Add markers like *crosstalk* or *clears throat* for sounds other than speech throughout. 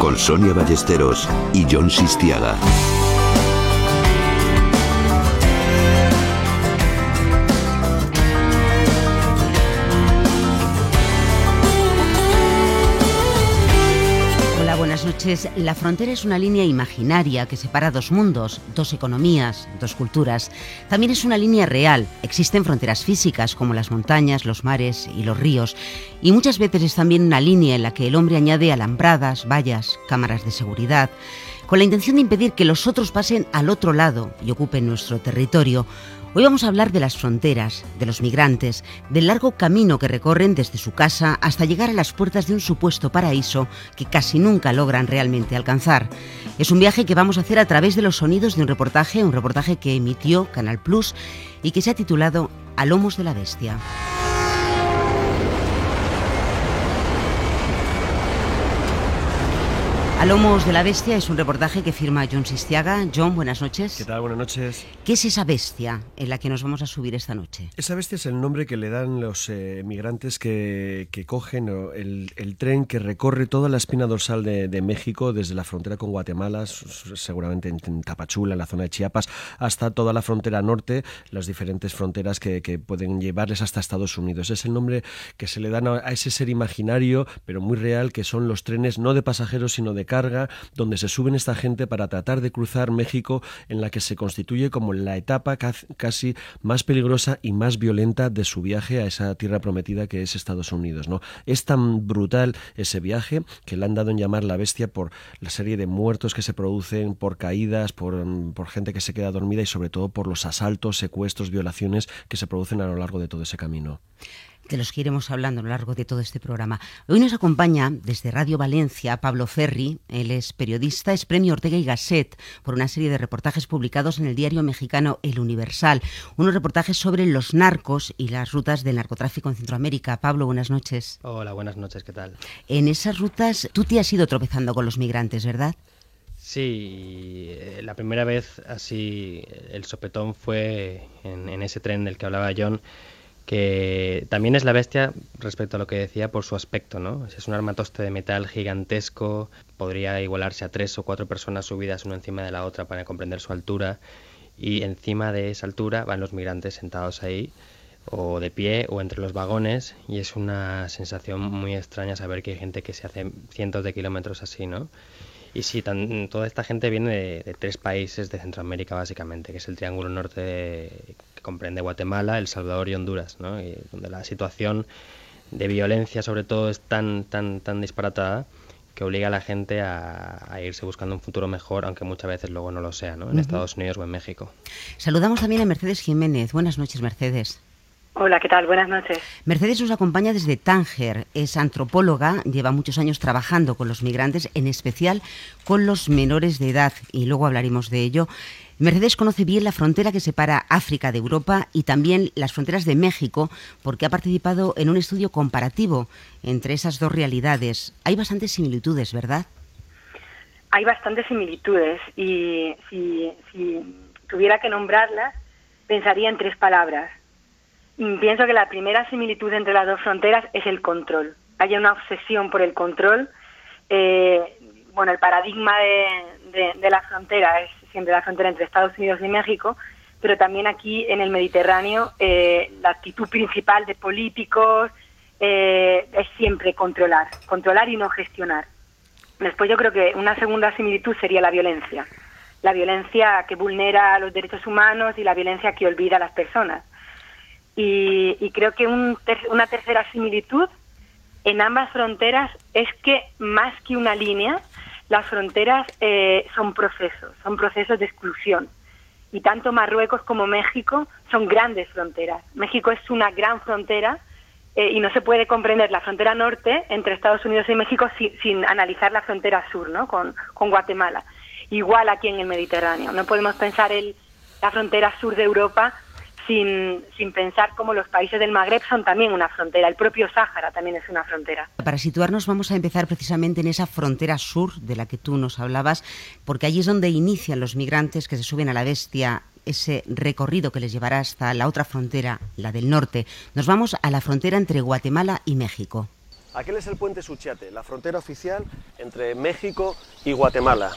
Con Sonia Ballesteros y John Sistiaga. La frontera es una línea imaginaria que separa dos mundos, dos economías, dos culturas. También es una línea real. Existen fronteras físicas como las montañas, los mares y los ríos. Y muchas veces es también una línea en la que el hombre añade alambradas, vallas, cámaras de seguridad con la intención de impedir que los otros pasen al otro lado y ocupen nuestro territorio. Hoy vamos a hablar de las fronteras, de los migrantes, del largo camino que recorren desde su casa hasta llegar a las puertas de un supuesto paraíso que casi nunca logran realmente alcanzar. Es un viaje que vamos a hacer a través de los sonidos de un reportaje, un reportaje que emitió Canal Plus y que se ha titulado A lomos de la bestia. A lomos de la bestia es un reportaje que firma John Sistiaga. John, buenas noches. ¿Qué tal? Buenas noches. ¿Qué es esa bestia en la que nos vamos a subir esta noche? Esa bestia es el nombre que le dan los eh, migrantes que, cogen el, tren que recorre toda la espina dorsal de, México, desde la frontera con Guatemala, seguramente en, Tapachula, en la zona de Chiapas, hasta toda la frontera norte, las diferentes fronteras que, pueden llevarles hasta Estados Unidos. Es el nombre que se le dan a ese ser imaginario, pero muy real, que son los trenes no de pasajeros, sino de carga donde se suben esta gente para tratar de cruzar México en la que se constituye como la etapa casi más peligrosa y más violenta de su viaje a esa tierra prometida que es Estados Unidos. ¿no? Es tan brutal ese viaje que le han dado en llamar la bestia por la serie de muertos que se producen, por caídas, por, por gente que se queda dormida y sobre todo por los asaltos, secuestros, violaciones que se producen a lo largo de todo ese camino de los que iremos hablando a lo largo de todo este programa. Hoy nos acompaña desde Radio Valencia Pablo Ferri, él es periodista, es premio Ortega y Gasset por una serie de reportajes publicados en el diario mexicano El Universal, unos reportajes sobre los narcos y las rutas del narcotráfico en Centroamérica. Pablo, buenas noches. Hola, buenas noches, ¿qué tal? En esas rutas tú te has ido tropezando con los migrantes, ¿verdad? Sí, eh, la primera vez así el sopetón fue en, en ese tren del que hablaba John que también es la bestia respecto a lo que decía por su aspecto, ¿no? Es un armatoste de metal gigantesco, podría igualarse a tres o cuatro personas subidas una encima de la otra para comprender su altura, y encima de esa altura van los migrantes sentados ahí, o de pie, o entre los vagones, y es una sensación muy extraña saber que hay gente que se hace cientos de kilómetros así, ¿no? Y sí, toda esta gente viene de, tres países de Centroamérica básicamente, que es el Triángulo Norte comprende Guatemala, El Salvador y Honduras, ¿no? y donde la situación de violencia sobre todo es tan, tan, tan disparatada que obliga a la gente a, irse buscando un futuro mejor, aunque muchas veces luego no lo sea, ¿no? en Estados Unidos o en México. Saludamos también a Mercedes Jiménez. Buenas noches, Mercedes. Hola, ¿qué tal? Buenas noches. Mercedes nos acompaña desde Tánger. Es antropóloga, lleva muchos años trabajando con los migrantes, en especial con los menores de edad, y luego hablaremos de ello. Mercedes conoce bien la frontera que separa África de Europa y también las fronteras de México, porque ha participado en un estudio comparativo entre esas dos realidades. Hay bastantes similitudes, ¿verdad? Hay bastantes similitudes y si tuviera que nombrarlas, pensaría en tres palabras pienso que la primera similitud entre las dos fronteras es el control. Hay una obsesión por el control. Eh, bueno, el paradigma de, la frontera es siempre la frontera entre Estados Unidos y México, pero también aquí en el Mediterráneo eh, la actitud principal de políticos eh, es siempre controlar, controlar y no gestionar. Después yo creo que una segunda similitud sería la violencia, la violencia que vulnera los derechos humanos y la violencia que olvida a las personas. Y, creo que una tercera similitud en ambas fronteras es que más que una línea, las fronteras eh, son procesos, son procesos de exclusión. Y tanto Marruecos como México son grandes fronteras. México es una gran frontera eh, y no se puede comprender la frontera norte entre Estados Unidos y México sin, analizar la frontera sur, ¿no? Con, con, Guatemala. Igual aquí en el Mediterráneo. No podemos pensar el, la frontera sur de Europa sin, sin pensar cómo los países del Magreb son también una frontera, el propio Sáhara también es una frontera. Para situarnos vamos a empezar precisamente en esa frontera sur de la que tú nos hablabas, porque allí es donde inician los migrantes que se suben a la bestia ese recorrido que les llevará hasta la otra frontera, la del norte. Nos vamos a la frontera entre Guatemala y México. Aquel es el puente Suchiate, la frontera oficial entre México y Guatemala.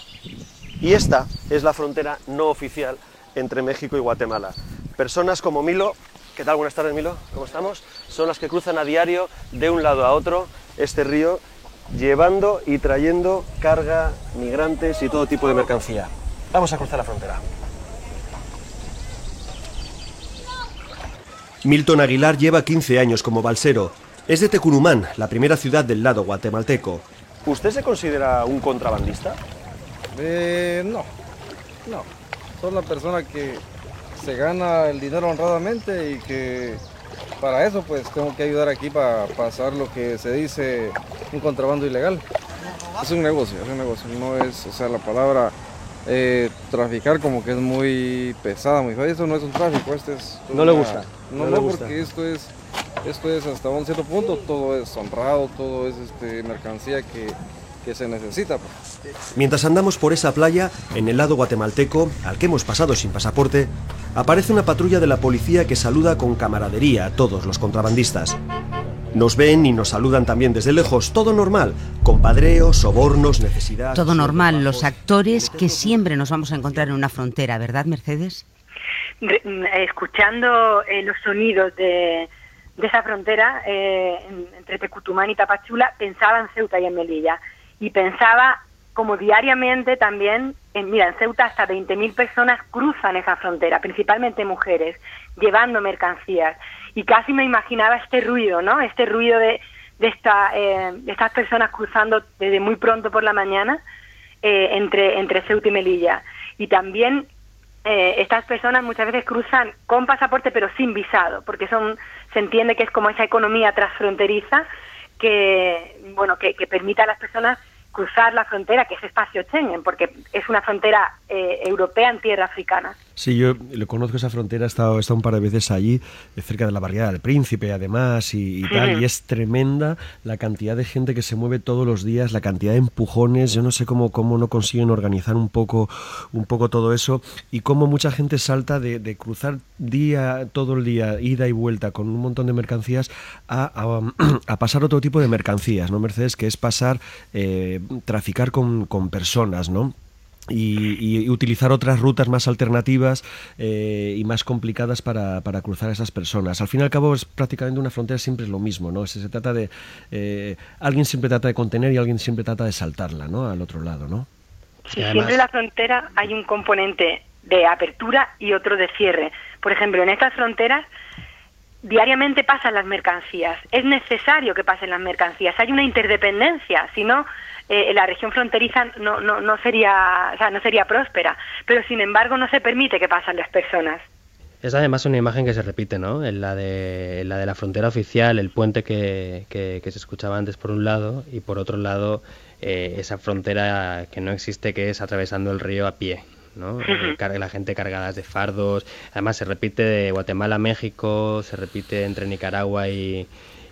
Y esta es la frontera no oficial entre México y Guatemala. Personas como Milo, ¿qué tal? Buenas tardes Milo, ¿cómo estamos? Son las que cruzan a diario de un lado a otro este río llevando y trayendo carga, migrantes y todo tipo de mercancía. Vamos a cruzar la frontera. Milton Aguilar lleva 15 años como balsero. Es de Tecurumán, la primera ciudad del lado guatemalteco. ¿Usted se considera un contrabandista? Eh, no, no. Soy una persona que se gana el dinero honradamente y que para eso pues tengo que ayudar aquí para pasar lo que se dice un contrabando ilegal. Es un negocio, es un negocio, no es, o sea, la palabra eh, traficar como que es muy pesada, muy fea. Eso no es un tráfico, este es... No le gusta. No, No no, le gusta. porque esto es, esto es hasta un cierto punto, todo es honrado, todo es este, mercancía que, que se necesita. pues. Mientras andamos por esa playa, en el lado guatemalteco, al que hemos pasado sin pasaporte, aparece una patrulla de la policía que saluda con camaradería a todos los contrabandistas. Nos ven y nos saludan también desde lejos, todo normal, compadreos, sobornos, necesidad. Todo normal, los actores que siempre nos vamos a encontrar en una frontera, ¿verdad, Mercedes? Re- mm, escuchando eh, los sonidos de, de esa frontera eh, en- entre Tecutumán y Tapachula, pensaba en Ceuta y en Melilla. Y pensaba como diariamente también, en, mira, en Ceuta hasta 20.000 personas cruzan esa frontera, principalmente mujeres, llevando mercancías. Y casi me imaginaba este ruido, ¿no? Este ruido de, de, esta, eh, de estas personas cruzando desde muy pronto por la mañana eh, entre, entre Ceuta y Melilla. Y también eh, estas personas muchas veces cruzan con pasaporte pero sin visado, porque son se entiende que es como esa economía transfronteriza que bueno que, que permite a las personas cruzar la frontera, que es espacio Schengen, porque es una frontera eh, europea en tierra africana. Sí, yo le conozco esa frontera, he estado, he estado un par de veces allí, eh, cerca de la barriada del Príncipe, además, y, y tal, y es tremenda la cantidad de gente que se mueve todos los días, la cantidad de empujones, yo no sé cómo, cómo no consiguen organizar un poco, un poco todo eso, y cómo mucha gente salta de, de cruzar día, todo el día, ida y vuelta con un montón de mercancías, a, a- *clears throat* a pasar otro tipo de mercancías, ¿no, Mercedes? Que es pasar, eh, traficar con, con personas, ¿no? y, y utilizar otras rutas más alternativas eh, y más complicadas para, para cruzar a esas personas. Al fin y al cabo es prácticamente una frontera siempre es lo mismo, ¿no? Se, se trata de eh, alguien siempre trata de contener y alguien siempre trata de saltarla, ¿no? Al otro lado, ¿no? Además- siempre en la frontera hay un componente de apertura y otro de cierre. Por ejemplo, en estas fronteras diariamente pasan las mercancías. Es necesario que pasen las mercancías. Hay una interdependencia, si no eh, la región fronteriza no, no, no sería o sea, no sería próspera. Pero sin embargo no se permite que pasen las personas. Es además una imagen que se repite, ¿no? En la de, en la, de la frontera oficial, el puente que, que- que se escuchaba antes por un lado y por otro lado eh, esa frontera que no existe que es atravesando el río a pie, ¿no? *laughs* Car- la gente cargadas de fardos. Además se repite de Guatemala a México, se repite entre Nicaragua y,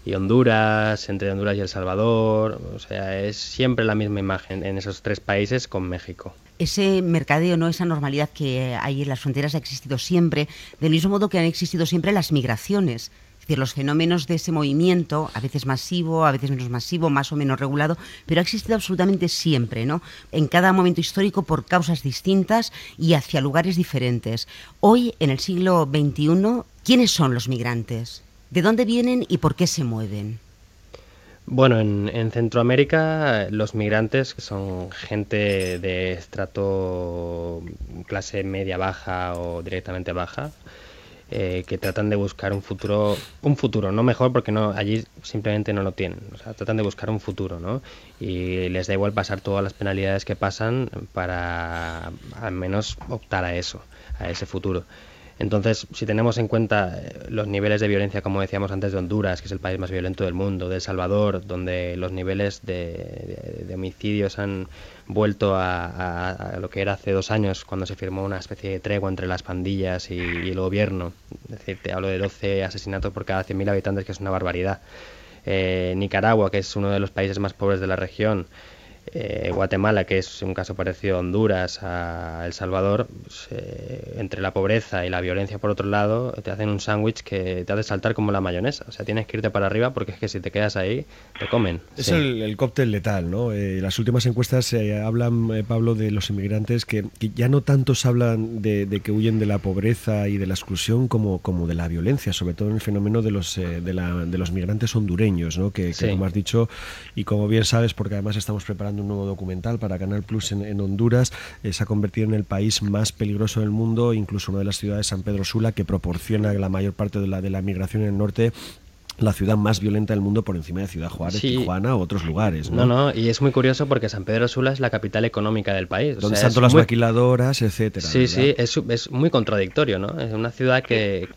y Honduras, entre Honduras y El Salvador. O sea, es siempre la misma imagen en esos tres países con México. Ese mercadeo, no esa normalidad que hay en las fronteras ha existido siempre, del mismo modo que han existido siempre las migraciones. Es decir, los fenómenos de ese movimiento, a veces masivo, a veces menos masivo, más o menos regulado, pero ha existido absolutamente siempre, ¿no? En cada momento histórico por causas distintas y hacia lugares diferentes. Hoy, en el siglo XXI, ¿quiénes son los migrantes? ¿De dónde vienen y por qué se mueven? Bueno, en, en Centroamérica los migrantes son gente de estrato clase media baja o directamente baja, eh, que tratan de buscar un futuro, un futuro, no mejor porque no allí simplemente no lo tienen, o sea, tratan de buscar un futuro, ¿no? Y les da igual pasar todas las penalidades que pasan para al menos optar a eso, a ese futuro. Entonces, si tenemos en cuenta eh, los niveles de violencia, como decíamos antes, de Honduras, que es el país más violento del mundo, de El Salvador, donde los niveles de, homicidios han vuelto a lo que era hace dos años, cuando se firmó una especie de tregua entre las pandillas y, y el gobierno. Es decir, te hablo de 12 asesinatos por cada 100.000 habitantes, que es una barbaridad. Eh, Nicaragua, que es uno de los países más pobres de la región, eh, Guatemala, que es un caso parecido a Honduras, a El Salvador, pues, eh, entre la pobreza y la violencia por otro lado, te hacen un sándwich que te hace saltar como la mayonesa. O sea, tienes que irte para arriba porque es que si te quedas ahí, te comen. Es el, cóctel letal, ¿no? Eh, las últimas encuestas hablan, Pablo, de los inmigrantes que, ya no tantos hablan de, que huyen de la pobreza y de la exclusión como, como de la violencia, sobre todo en el fenómeno de los, de, los migrantes hondureños, ¿no? Que, como has dicho, y como bien sabes, porque además estamos preparando un nuevo documental para Canal Plus en, Honduras. Eh, se ha convertido en el país más peligroso del mundo, incluso una de las ciudades, San Pedro Sula, que proporciona la mayor parte de la, de la migración en el norte la ciudad más violenta del mundo por encima de Ciudad Juárez, Tijuana u otros lugares. ¿no? no, y es muy curioso porque San Pedro Sula es la capital económica del país. Donde están todas las maquiladoras, etcétera. Sí, sí, es, es, muy contradictorio, ¿no? Es una ciudad que,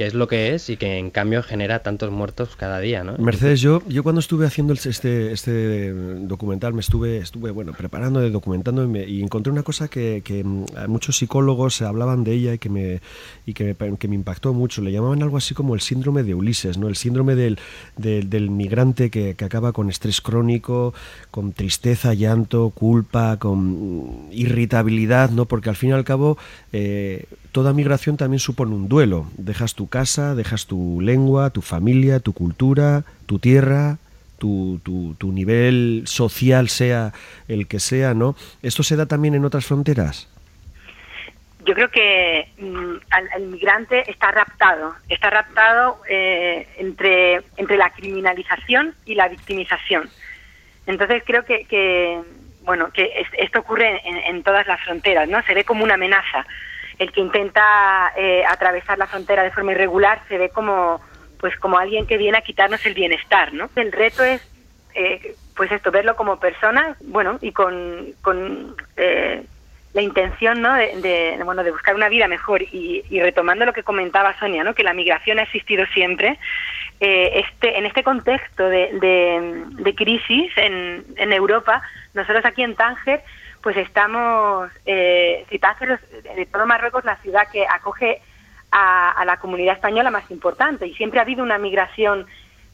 que es lo que es y que en cambio genera tantos muertos cada día, ¿no? Mercedes, yo, yo cuando estuve haciendo este, este documental me estuve, estuve bueno, preparando, documentando y, encontré una cosa que, que, mm, muchos psicólogos hablaban de ella y que me, y que que me impactó mucho. Le llamaban algo así como el síndrome de Ulises, ¿no? El síndrome del, del, migrante que, que, acaba con estrés crónico, con tristeza, llanto, culpa, con irritabilidad, ¿no? Porque al fin y al cabo eh, toda migración también supone un duelo. Dejas tu casa, dejas tu lengua, tu familia, tu cultura, tu tierra, tu, tu, nivel social sea el que sea, ¿no? ¿Esto se da también en otras fronteras? Yo creo que mm, el migrante está raptado, está raptado eh, entre, entre la criminalización y la victimización. Entonces creo que, bueno, que esto ocurre en, en, todas las fronteras, ¿no? Se ve como una amenaza el que intenta eh, atravesar la frontera de forma irregular se ve como pues como alguien que viene a quitarnos el bienestar, ¿no? El reto es eh, pues esto verlo como persona, bueno y con, eh, la intención ¿no? de, bueno de buscar una vida mejor y, retomando lo que comentaba Sonia, ¿no? que la migración ha existido siempre. este en este contexto de, de, crisis en, en Europa, nosotros aquí en Tánger pues estamos, eh, de todo Marruecos, la ciudad que acoge a, la comunidad española más importante y siempre ha habido una migración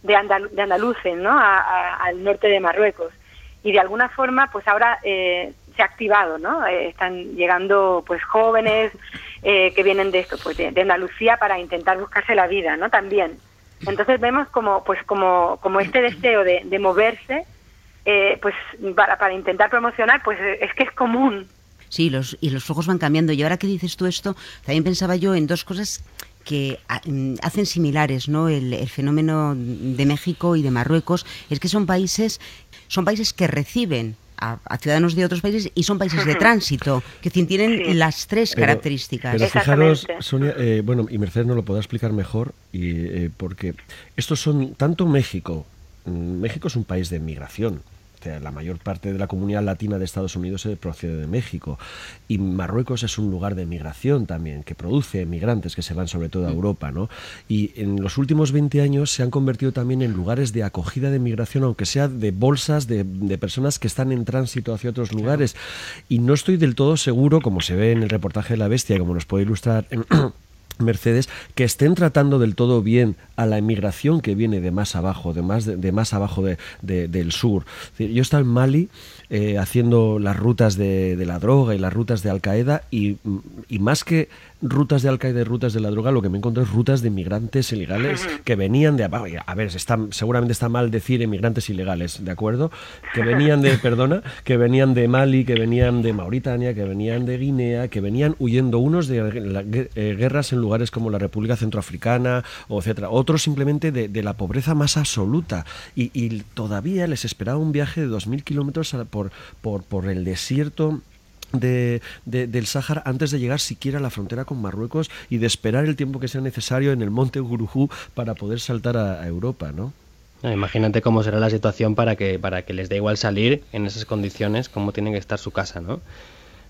de, de andaluces ¿no? al norte de Marruecos y de alguna forma pues ahora eh, se ha activado, ¿no? Eh, están llegando pues jóvenes eh, que vienen de esto, pues de, Andalucía para intentar buscarse la vida, ¿no? También. Entonces vemos como pues como, como este deseo de, de moverse eh, pues para, para intentar promocionar, pues eh, es que es común. Sí, los, y los focos van cambiando. Y ahora que dices tú esto, también pensaba yo en dos cosas que ah, mm, hacen similares ¿no? El, fenómeno de México y de Marruecos es que son países son países que reciben a, ciudadanos de otros países y son países de tránsito que tienen las tres características. Pero fijaros, Sonia, eh, bueno, y Mercedes nos lo podrá explicar mejor, y, porque estos son tanto México, mm, México es un país de migración, la mayor parte de la comunidad latina de Estados Unidos se procede de México. Y Marruecos es un lugar de migración también, que produce migrantes que se van sobre todo a. Europa. ¿no? Y en los últimos 20 años se han convertido también en lugares de acogida de migración, aunque sea de bolsas de, personas que están en tránsito hacia otros lugares. Y no estoy del todo seguro, como se ve en el reportaje de La Bestia, como nos puede ilustrar. *clears throat* Mercedes, que estén tratando del todo bien a la emigración que viene de más abajo, de más, de, más abajo de, del sur. Yo estaba en Mali eh, haciendo las rutas de, la droga y las rutas de Al Qaeda y, y más que rutas de Al-Qaeda y rutas de la droga, lo que me encontré es rutas de inmigrantes ilegales que venían de... A ver, está, seguramente está mal decir inmigrantes ilegales, ¿de acuerdo? Que venían de, *laughs* perdona, que venían de Mali, que venían de Mauritania, que venían de Guinea, que venían huyendo unos de eh, guerras en lugares como la República Centroafricana, o etcétera. Otros simplemente de, la pobreza más absoluta. Y, todavía les esperaba un viaje de 2.000 kilómetros por, por, por el desierto de, del Sáhara antes de llegar siquiera a la frontera con Marruecos y de esperar el tiempo que sea necesario en el monte Gurujú para poder saltar a, Europa, ¿no? Imagínate cómo será la situación para que, para que les dé igual salir en esas condiciones, cómo tiene que estar su casa, ¿no?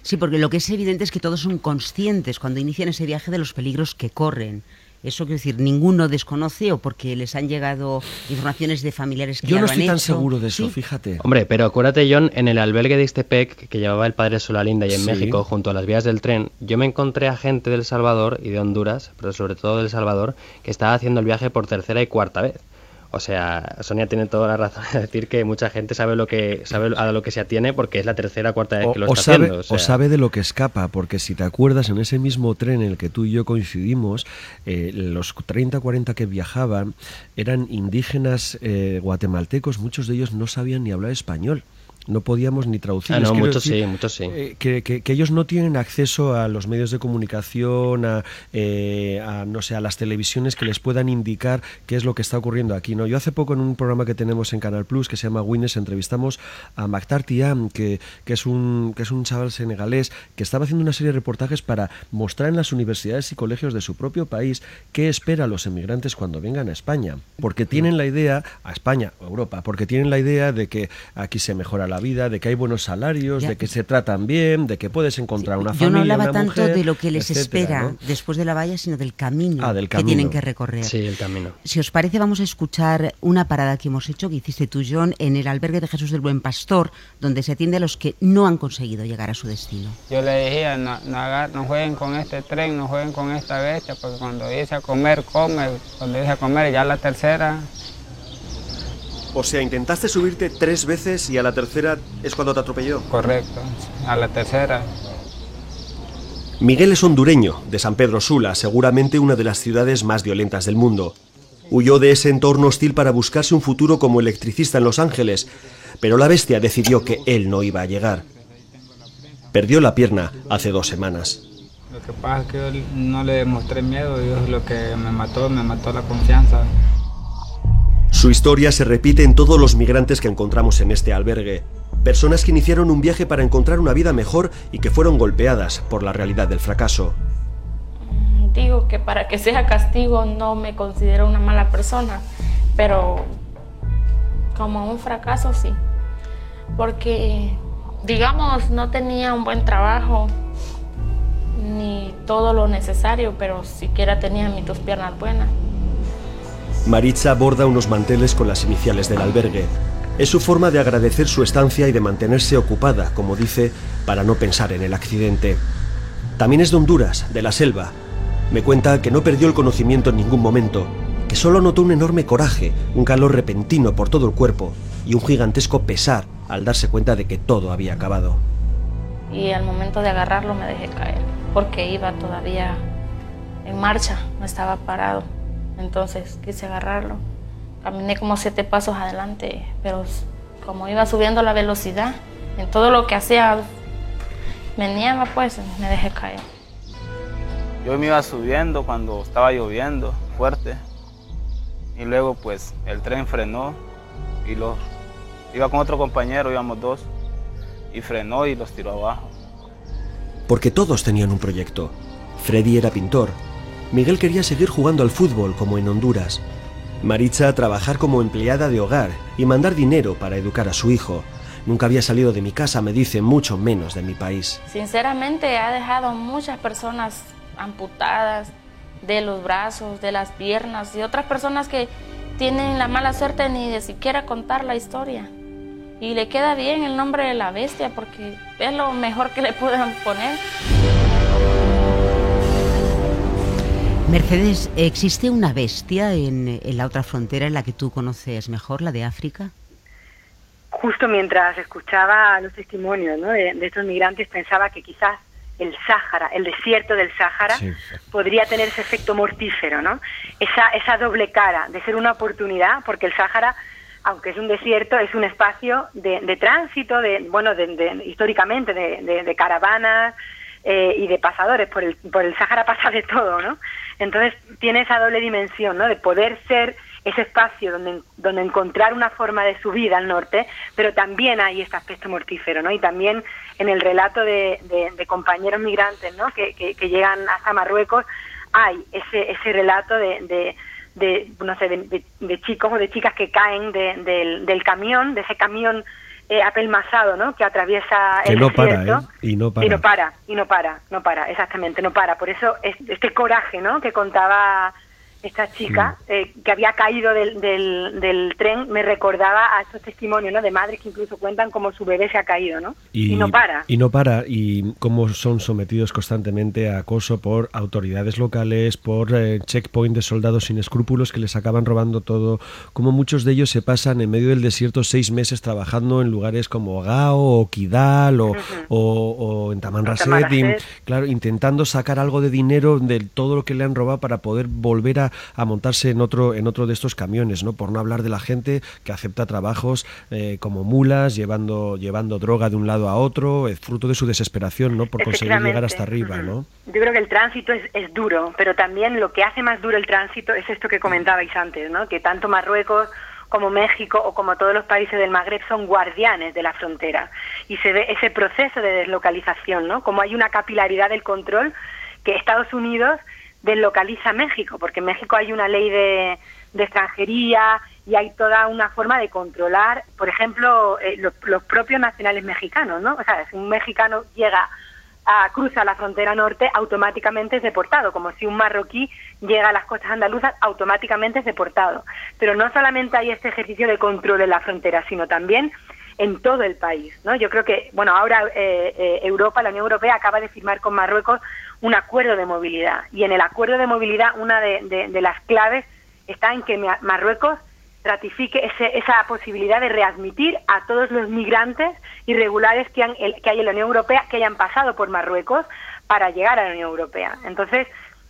Sí, porque lo que es evidente es que todos son conscientes cuando inician ese viaje de los peligros que corren. Eso quiere decir, ninguno desconoce o porque les han llegado informaciones de familiares que Yo no estoy tan seguro de eso, fíjate. Hombre, pero acuérdate, John, en el albergue de Istepec que llevaba el padre Solalinda y en México, junto a las vías del tren, yo me encontré a gente del Salvador y de Honduras, pero sobre todo del Salvador, que estaba haciendo el viaje por tercera y cuarta vez. O sea, Sonia tiene toda la razón de decir que mucha gente sabe lo que sabe a lo que se atiene porque es la tercera o cuarta vez que lo está sabe, haciendo. O, sabe de lo que escapa, porque si te acuerdas, en ese mismo tren en el que tú y yo coincidimos, eh, los 30 o 40 que viajaban eran indígenas eh, guatemaltecos, muchos de ellos no sabían ni hablar español no podíamos ni traducir. Ah, no, muchos sí, muchos sí. Eh, que, ellos no tienen acceso a los medios de comunicación, eh, a, no sé, a las televisiones que les puedan indicar qué es lo que está ocurriendo aquí. ¿no? Yo hace poco en un programa que tenemos en Canal Plus que se llama Wines entrevistamos a Maktar Tiam, que, que, es un, que es un chaval senegalés que estaba haciendo una serie de reportajes para mostrar en las universidades y colegios de su propio país qué espera a los emigrantes cuando vengan a España. Porque tienen la idea, a España o Europa, porque tienen la idea de que aquí se mejora la vida, de que hay buenos salarios, de que se tratan bien, de que puedes encontrar una familia. Yo no hablaba tanto de lo que les espera después de la valla, sino del camino, ah, del que tienen que recorrer. Sí, el camino. Si os parece, vamos a escuchar una parada que hemos hecho, que hiciste tú, John, en el albergue de Jesús del Buen Pastor, donde se atiende a los que no han conseguido llegar a su destino. Yo le decía, no, no, jueguen con este tren, no jueguen con esta bestia, porque cuando dice a comer, come, cuando dice a comer, ya la tercera o sea, intentaste subirte tres veces y a la tercera es cuando te atropelló. Correcto, a la tercera. Miguel es hondureño, de San Pedro Sula, seguramente una de las ciudades más violentas del mundo. Huyó de ese entorno hostil para buscarse un futuro como electricista en Los Ángeles, pero la bestia decidió que él no iba a llegar. Perdió la pierna hace dos semanas. Lo que pasa es que yo no le demostré miedo y es lo que me mató, me mató la confianza. Su historia se repite en todos los migrantes que encontramos en este albergue. Personas que iniciaron un viaje para encontrar una vida mejor y que fueron golpeadas por la realidad del fracaso. Digo que para que sea castigo no me considero una mala persona, pero como un fracaso sí. Porque, digamos, no tenía un buen trabajo ni todo lo necesario, pero siquiera tenía mis dos piernas buenas. Maritza borda unos manteles con las iniciales del albergue. Es su forma de agradecer su estancia y de mantenerse ocupada, como dice, para no pensar en el accidente. También es de Honduras, de la selva. Me cuenta que no perdió el conocimiento en ningún momento, que solo notó un enorme coraje, un calor repentino por todo el cuerpo y un gigantesco pesar al darse cuenta de que todo había acabado. Y al momento de agarrarlo me dejé caer, porque iba todavía en marcha, no estaba parado. Entonces quise agarrarlo. Caminé como siete pasos adelante, pero como iba subiendo la velocidad, en todo lo que hacía, me nieva pues, me dejé caer. Yo me iba subiendo cuando estaba lloviendo fuerte y luego pues el tren frenó y los iba con otro compañero, íbamos dos y frenó y los tiró abajo. Porque todos tenían un proyecto. Freddy era pintor, Miguel quería seguir jugando al fútbol como en Honduras. Maritza trabajar como empleada de hogar y mandar dinero para educar a su hijo. Nunca había salido de mi casa, me dice, mucho menos de mi país. Sinceramente ha dejado muchas personas amputadas de los brazos, de las piernas y otras personas que tienen la mala suerte ni de siquiera contar la historia. Y le queda bien el nombre de la bestia porque es lo mejor que le puedan poner. Mercedes, ¿existe una bestia en, la otra frontera en la que tú conoces mejor, la de África? Justo mientras escuchaba los testimonios de, estos migrantes pensaba que quizás el Sáhara, el desierto del Sáhara, podría tener ese efecto mortífero, ¿no? Esa, esa doble cara de ser una oportunidad, porque el Sáhara, aunque es un desierto, es un espacio de, tránsito, de, bueno, de, históricamente, de, caravanas, eh, y de pasadores. Por el, por el Sáhara pasa de todo, ¿no? Entonces tiene esa doble dimensión, ¿no? De poder ser ese espacio donde, donde encontrar una forma de subida al norte, pero también hay este aspecto mortífero, ¿no? Y también en el relato de, de, compañeros migrantes, ¿no? Que, que, llegan hasta Marruecos, hay ese, ese relato de, de, no sé, de, chicos o de chicas que caen del, del camión, de ese camión eh, apelmazado, ¿no? Que atraviesa el no para, ¿eh? y no para. Y no para, y no para, no para, exactamente, no para. Por eso este coraje, ¿no? Que contaba esta chica eh, que había caído del, del, del tren me recordaba a estos testimonios ¿no? de madres que incluso cuentan cómo su bebé se ha caído ¿no? y, no para. Y no para, y cómo son sometidos constantemente a acoso por autoridades locales, por eh, checkpoint de soldados sin escrúpulos que les acaban robando todo, como muchos de ellos se pasan en medio del desierto seis meses trabajando en lugares como Gao o Kidal o, o, o en Tamanrasset, claro, intentando sacar algo de dinero de todo lo que le han robado para poder volver a, a montarse en otro, en otro de estos camiones, ¿no? Por no hablar de la gente que acepta trabajos eh, como mulas, llevando, llevando droga de un lado a otro, es fruto de su desesperación, ¿no? Por conseguir llegar hasta arriba, ¿no? Yo creo que el tránsito es, es duro, pero también lo que hace más duro el tránsito es esto que comentabais antes, ¿no? Que tanto Marruecos como México o como todos los países del Magreb son guardianes de la frontera y se ve ese proceso de deslocalización, ¿no? Como hay una capilaridad del control que Estados Unidos deslocaliza México, porque en México hay una ley de, de extranjería y hay toda una forma de controlar, por ejemplo, eh, los, los, propios nacionales mexicanos, ¿no? O sea, si un mexicano llega a cruza la frontera norte, automáticamente es deportado, como si un marroquí llega a las costas andaluzas, automáticamente es deportado. Pero no solamente hay este ejercicio de control en la frontera, sino también en todo el país, ¿no? Yo creo que, bueno, ahora eh, eh, Europa, la Unión Europea acaba de firmar con Marruecos un acuerdo de movilidad y en el acuerdo de movilidad una de, las claves está en que Marruecos ratifique ese, esa posibilidad de readmitir a todos los migrantes irregulares que, han, que hay en la Unión Europea que hayan pasado por Marruecos para llegar a la Unión Europea. Entonces,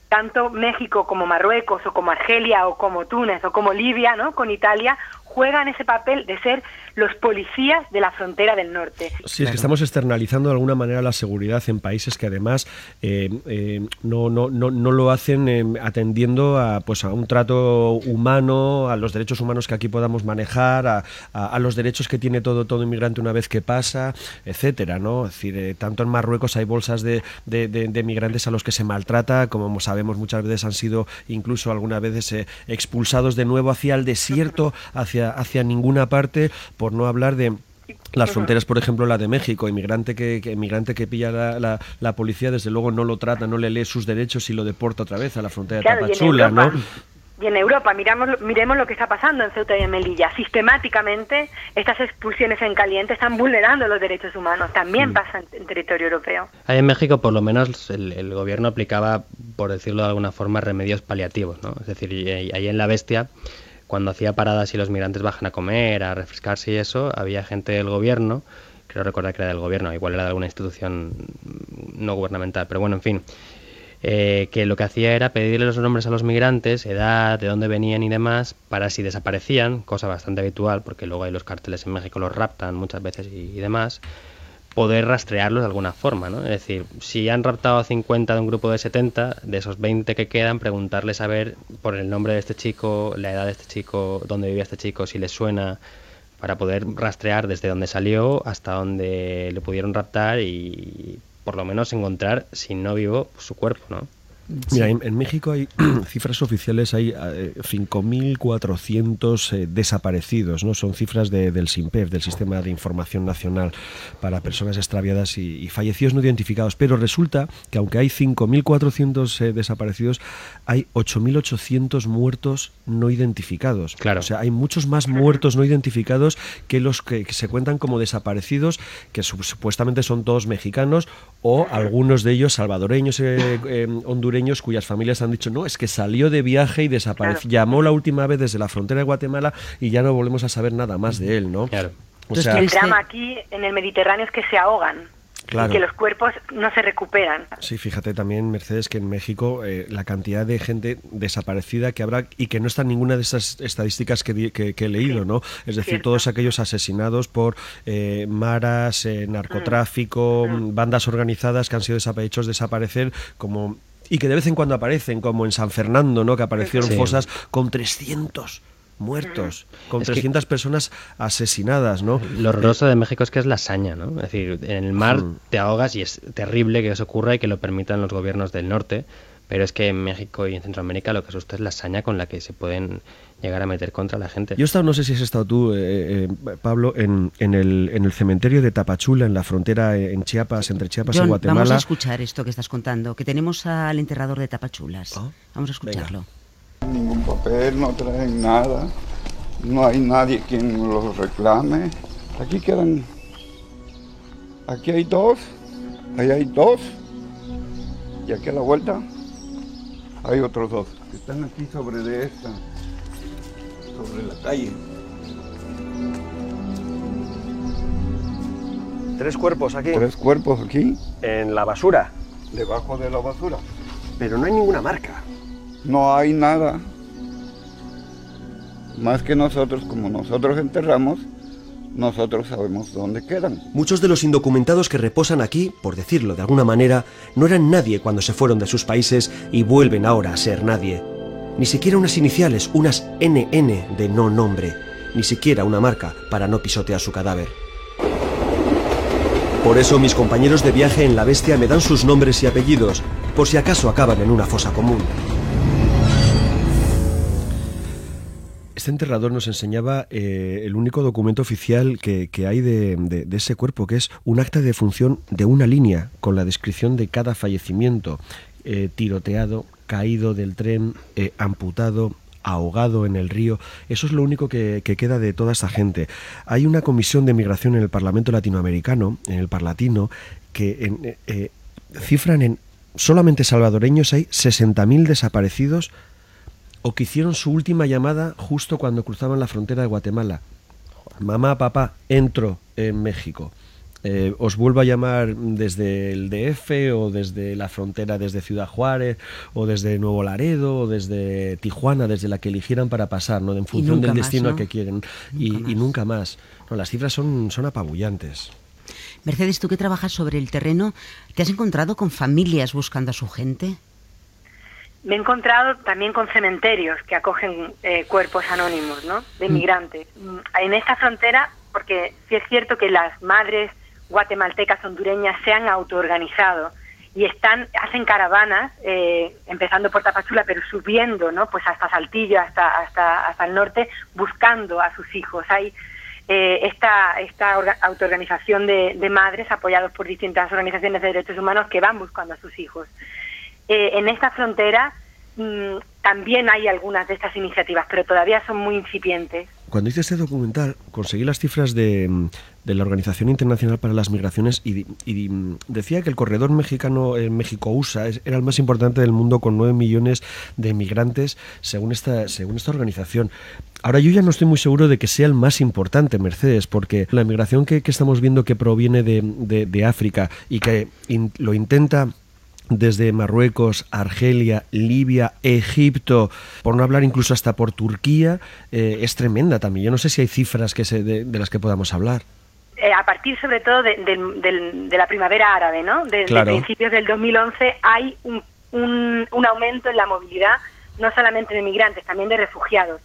tanto México como Marruecos o como Argelia o como Túnez o como Libia, ¿no? Con Italia juegan ese papel de ser los policías de la frontera del norte. Sí, es que estamos externalizando de alguna manera la seguridad en países que además eh, eh, no, no, no, no, lo hacen eh, atendiendo a, pues, a un trato humano, a los derechos humanos que aquí podamos manejar, a, a, a los derechos que tiene todo, todo inmigrante una vez que pasa, etcétera, ¿no? Es decir, eh, tanto en Marruecos hay bolsas de, de, de, de, migrantes a los que se maltrata, como sabemos muchas veces han sido incluso algunas veces eh, expulsados de nuevo hacia el desierto, hacia, hacia ninguna parte, por no hablar de las fronteras, por ejemplo, la de México, inmigrante que, que inmigrante que pilla la, la, la, policía, desde luego no lo trata, no le lee sus derechos y lo deporta otra vez a la frontera claro, de Tapachula, ¿no? Y en Europa, miramos, miremos lo que está pasando en Ceuta y en Melilla. Sistemáticamente, estas expulsiones en caliente están vulnerando los derechos humanos. También mm. pasa en, en, territorio europeo. Ahí en México, por lo menos, el, el, gobierno aplicaba, por decirlo de alguna forma, remedios paliativos, ¿no? Es decir, ahí en la bestia cuando hacía paradas y los migrantes bajan a comer, a refrescarse y eso, había gente del gobierno, creo recordar que era del gobierno, igual era de alguna institución no gubernamental, pero bueno, en fin, eh, que lo que hacía era pedirle los nombres a los migrantes, edad, de dónde venían y demás, para si desaparecían, cosa bastante habitual, porque luego hay los carteles en México los raptan muchas veces y, y demás, poder rastrearlos de alguna forma, ¿no? Es decir, si han raptado a 50 de un grupo de 70, de esos 20 que quedan, preguntarles a ver por el nombre de este chico, la edad de este chico, dónde vivía este chico, si les suena, para poder rastrear desde dónde salió hasta dónde le pudieron raptar y por lo menos encontrar, si no vivo, su cuerpo, ¿no? Mira, en, en, México hay *clears throat* cifras oficiales, hay eh, 5.400 eh, desaparecidos, ¿no? Son cifras de, del SIMPEF, del Sistema de Información Nacional para Personas Extraviadas y, y Fallecidos No Identificados. Pero resulta que aunque hay 5.400 eh, desaparecidos, hay 8.800 muertos no identificados. Claro. O sea, hay muchos más muertos no identificados que los que, que se cuentan como desaparecidos, que supuestamente son todos mexicanos o algunos de ellos salvadoreños, eh, hondureños cuyas familias han dicho, no, es que salió de viaje y desapareció, claro. llamó la última vez desde la frontera de Guatemala y ya no volvemos a saber nada más de él, ¿no? Claro. O sea, el drama aquí en el Mediterráneo es que se ahogan. Claro. Y que los cuerpos no se recuperan. Sí, fíjate también, Mercedes, que en México eh, la cantidad de gente desaparecida que habrá y que no está en ninguna de esas estadísticas que, que, que he leído, sí. ¿no? Es decir, Cierto. todos aquellos asesinados por eh, maras, eh, narcotráfico, mm. bandas organizadas que han sido hechos desaparecer como y que de vez en cuando aparecen, como en San Fernando, ¿no? que aparecieron sí. fosas con 300 muertos, con es 300 que personas asesinadas, ¿no? Lo horroroso de México es que es la hazaña, ¿no? Es decir, en el mar mm. te ahogas y es terrible que eso ocurra y que lo permitan los gobiernos del norte, pero es que en México y en Centroamérica lo que asusta es la hazaña con la que se pueden llegar a meter contra la gente. Yo he estado, no sé si has estado tú, eh, eh, Pablo, en, en, el, en el cementerio de Tapachula, en la frontera eh, en Chiapas, entre Chiapas John, y Guatemala. Vamos a escuchar esto que estás contando, que tenemos al enterrador de Tapachulas. ¿Oh? Vamos a escucharlo. Venga. Ningún papel, no traen nada. No hay nadie quien los reclame. Aquí quedan. Aquí hay dos. Ahí hay dos. Y aquí a la vuelta hay otros dos. que Están aquí sobre de esta. Sobre la calle. Tres cuerpos aquí. Tres cuerpos aquí. En la basura. Debajo de la basura. Pero no hay ninguna marca. No hay nada. Más que nosotros, como nosotros enterramos, nosotros sabemos dónde quedan. Muchos de los indocumentados que reposan aquí, por decirlo de alguna manera, no eran nadie cuando se fueron de sus países y vuelven ahora a ser nadie. Ni siquiera unas iniciales, unas NN de no nombre, ni siquiera una marca para no pisotear su cadáver. Por eso mis compañeros de viaje en la bestia me dan sus nombres y apellidos, por si acaso acaban en una fosa común. Este enterrador nos enseñaba eh, el único documento oficial que, hay de ese cuerpo, que es un acta de función de una línea con la descripción de cada fallecimiento, eh, tiroteado, caído del tren, eh, amputado, ahogado en el río. Eso es lo único que, que queda de toda esta gente. Hay una comisión de migración en el Parlamento latinoamericano, en el Parlatino, que en, eh, eh, cifran en solamente salvadoreños hay 60.000 desaparecidos o que hicieron su última llamada justo cuando cruzaban la frontera de Guatemala. Mamá, papá, entro en México. Eh, os vuelvo a llamar desde el DF o desde la frontera, desde Ciudad Juárez o desde Nuevo Laredo o desde Tijuana, desde la que eligieran para pasar, ¿no? en función del más, destino ¿no? al que quieren. y, y nunca más. No, las cifras son, son apabullantes. Mercedes, tú que trabajas sobre el terreno, ¿te has encontrado con familias buscando a su gente? Me he encontrado también con cementerios que acogen eh, cuerpos anónimos, ¿no? De Mm. migrantes. Mm, En esta frontera, porque sí es cierto que las madres guatemaltecas hondureñas se han autoorganizado y están hacen caravanas, eh, empezando por Tapachula, pero subiendo, ¿no? Pues hasta Saltillo, hasta hasta hasta el norte, buscando a sus hijos. Hay eh, esta, esta orga- autoorganización de, de madres apoyados por distintas organizaciones de derechos humanos que van buscando a sus hijos. Eh, en esta frontera mm, también hay algunas de estas iniciativas, pero todavía son muy incipientes. Cuando hice este documental, conseguí las cifras de, mm, de la Organización Internacional para las Migraciones y, y, decía que el corredor mexicano eh, México-USA era el más importante del mundo con 9 millones de migrantes según esta, según esta organización. Ahora yo ya no estoy muy seguro de que sea el más importante, Mercedes, porque la migración que, estamos viendo que proviene de, de- África y que lo intenta desde Marruecos, Argelia, Libia, Egipto, por no hablar incluso hasta por Turquía, eh, es tremenda también. Yo no sé si hay cifras que se, de, de las que podamos hablar. Eh, a partir sobre todo de, de la primavera árabe, ¿no? De, de Claro. principios del 2011 hay un, un, un aumento en la movilidad, no solamente de migrantes, también de refugiados.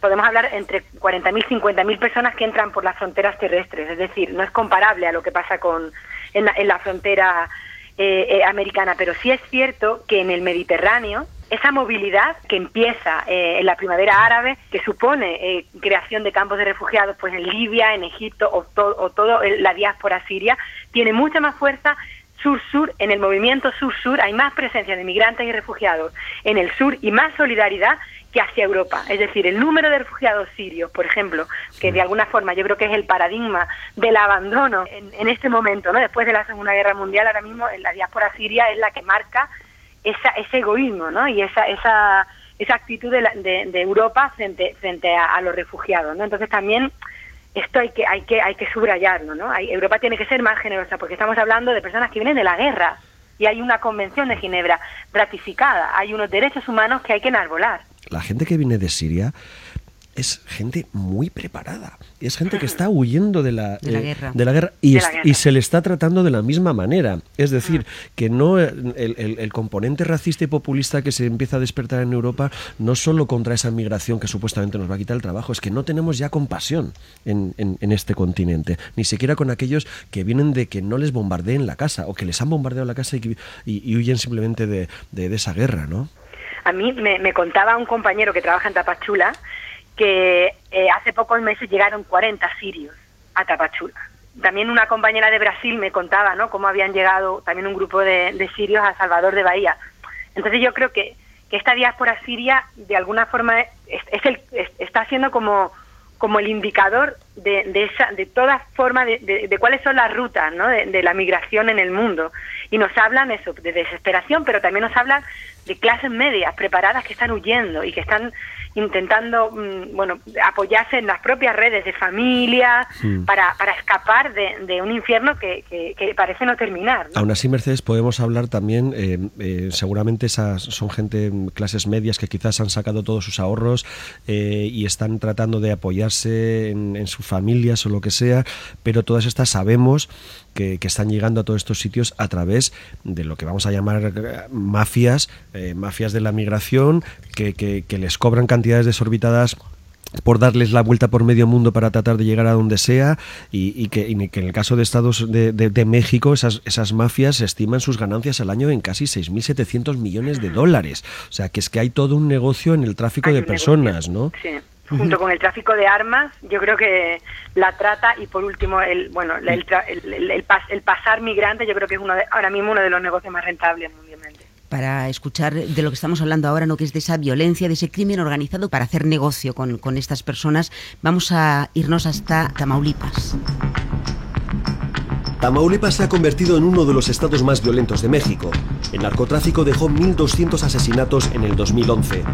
Podemos hablar entre 40.000 y 50.000 personas que entran por las fronteras terrestres, es decir, no es comparable a lo que pasa con en la, en la frontera eh, eh, americana, pero sí es cierto que en el Mediterráneo esa movilidad que empieza eh, en la primavera árabe, que supone eh, creación de campos de refugiados, pues en Libia, en Egipto o, to- o toda la diáspora siria, tiene mucha más fuerza sur-sur, en el movimiento sur-sur hay más presencia de migrantes y refugiados en el sur y más solidaridad que hacia Europa. Es decir, el número de refugiados sirios, por ejemplo, que de alguna forma yo creo que es el paradigma del abandono en, en este momento, ¿no? después de la Segunda Guerra Mundial, ahora mismo en la diáspora siria es la que marca esa, ese egoísmo ¿no? y esa, esa, esa actitud de, la- de- Europa frente, frente a, a los refugiados. ¿no? Entonces también esto hay que, hay que, hay que subrayarlo. ¿no? Hay- Europa tiene que ser más generosa porque estamos hablando de personas que vienen de la guerra y hay una convención de Ginebra ratificada, hay unos derechos humanos que hay que enarbolar. La gente que viene de Siria es gente muy preparada. Es gente que está huyendo de la, *laughs* De la eh, guerra. de la guerra y, De la es- guerra. y se le está tratando de la misma manera. Es decir, que no el, el- el componente racista y populista que se empieza a despertar en Europa no solo contra esa migración que supuestamente nos va a quitar el trabajo, es que no tenemos ya compasión en, en- en este continente, ni siquiera con aquellos que vienen de que no les bombardeen la casa o que les han bombardeado la casa y, que- y- y huyen simplemente de, de- de esa guerra, ¿no? A mí me, me contaba un compañero que trabaja en Tapachula que eh, hace pocos meses llegaron 40 sirios a Tapachula. También una compañera de Brasil me contaba ¿no? cómo habían llegado también un grupo de, de sirios a Salvador de Bahía. Entonces yo creo que, que esta diáspora siria de alguna forma está siendo como como el indicador de, de, esa, de toda forma de, de, cuáles son las rutas ¿no? de, la migración en el mundo. Y nos hablan eso, de desesperación, pero también nos hablan de clases medias preparadas que están huyendo y que están intentando mm, bueno apoyarse en las propias redes de familia para, para, escapar de, un infierno que, que, parece no terminar. Aún así, Mercedes, podemos hablar también, eh, eh, seguramente esas son gente, clases medias que quizás han sacado todos sus ahorros eh, y están tratando de apoyarse en, en sus familias o lo que sea, pero todas estas sabemos que, están llegando a todos estos sitios a través de lo que vamos a llamar mafias, mafias de la migración, que, que, les cobran cantidades desorbitadas por darles la vuelta por medio mundo para tratar de llegar a donde sea y, que, en el caso de Estados de, de, México esas, esas mafias estiman sus ganancias al año en casi 6.700 millones de dólares. O sea, que es que hay todo un negocio en el tráfico de personas, ¿no? Sí junto con el tráfico de armas, yo creo que la trata y por último el bueno el, el, el, pasar migrante, yo creo que es uno de, ahora mismo uno de los negocios más rentables mundialmente. Para escuchar de lo que estamos hablando ahora, no que es de esa violencia, de ese crimen organizado para hacer negocio con, con estas personas, vamos a irnos hasta Tamaulipas. Tamaulipas se ha convertido en uno de los estados más violentos de México. El narcotráfico dejó 1.200 asesinatos en el 2011.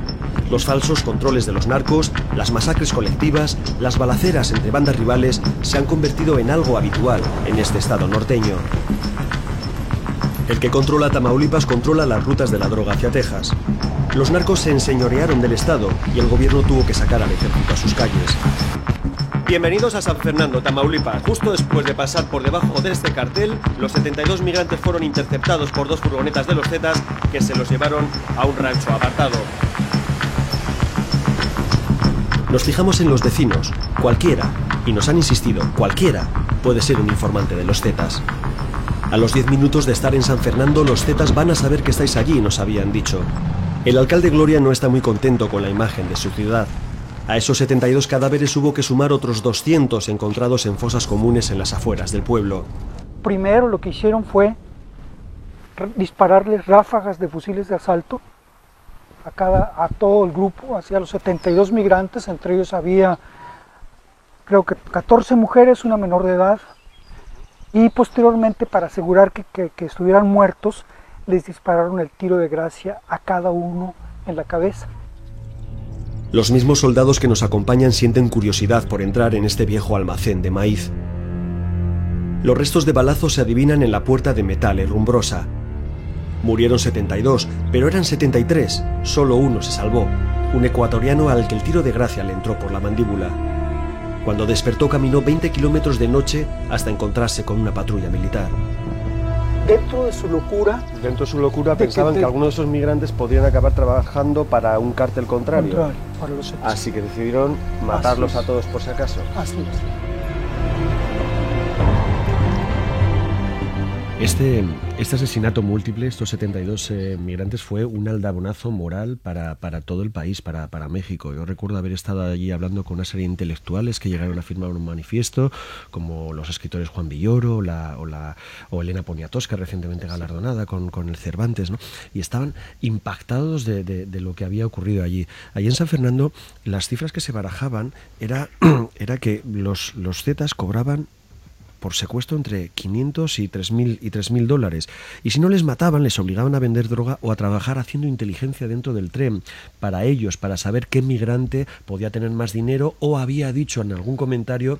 Los falsos controles de los narcos, las masacres colectivas, las balaceras entre bandas rivales se han convertido en algo habitual en este estado norteño. El que controla Tamaulipas controla las rutas de la droga hacia Texas. Los narcos se enseñorearon del estado y el gobierno tuvo que sacar al ejército a sus calles. Bienvenidos a San Fernando, Tamaulipas. Justo después de pasar por debajo de este cartel, los 72 migrantes fueron interceptados por dos furgonetas de los Zetas que se los llevaron a un rancho apartado. Nos fijamos en los vecinos, cualquiera, y nos han insistido, cualquiera puede ser un informante de los Zetas. A los 10 minutos de estar en San Fernando, los Zetas van a saber que estáis allí, nos habían dicho. El alcalde Gloria no está muy contento con la imagen de su ciudad. A esos 72 cadáveres hubo que sumar otros 200 encontrados en fosas comunes en las afueras del pueblo. Primero lo que hicieron fue dispararles ráfagas de fusiles de asalto a, cada, a todo el grupo, hacia los 72 migrantes, entre ellos había creo que 14 mujeres, una menor de edad, y posteriormente para asegurar que, estuvieran muertos, les dispararon el tiro de gracia a cada uno en la cabeza. Los mismos soldados que nos acompañan sienten curiosidad por entrar en este viejo almacén de maíz. Los restos de balazos se adivinan en la puerta de metal herrumbrosa. Murieron 72, pero eran 73. Solo uno se salvó, un ecuatoriano al que el tiro de gracia le entró por la mandíbula. Cuando despertó caminó 20 kilómetros de noche hasta encontrarse con una patrulla militar dentro de su locura. Dentro de su locura pensaban que, algunos de esos migrantes podrían acabar trabajando para un cártel contrario. Así que decidieron matarlos a todos por si acaso. Así es. Este, este asesinato múltiple, estos 72 eh, migrantes, fue un aldabonazo moral para, para todo el país, para, para, México. Yo recuerdo haber estado allí hablando con una serie de intelectuales que llegaron a firmar un manifiesto, como los escritores Juan Villoro la, o, la, o Elena Poniatowska, recientemente galardonada con, con el Cervantes, ¿no? y estaban impactados de, de, de, lo que había ocurrido allí. Allí en San Fernando, las cifras que se barajaban era, *clears throat* era que los, los Zetas cobraban por secuestro entre 500 y 3.000 y 3.000 dólares. Y si no les mataban, les obligaban a vender droga o a trabajar haciendo inteligencia dentro del tren para ellos, para saber qué migrante podía tener más dinero o había dicho en algún comentario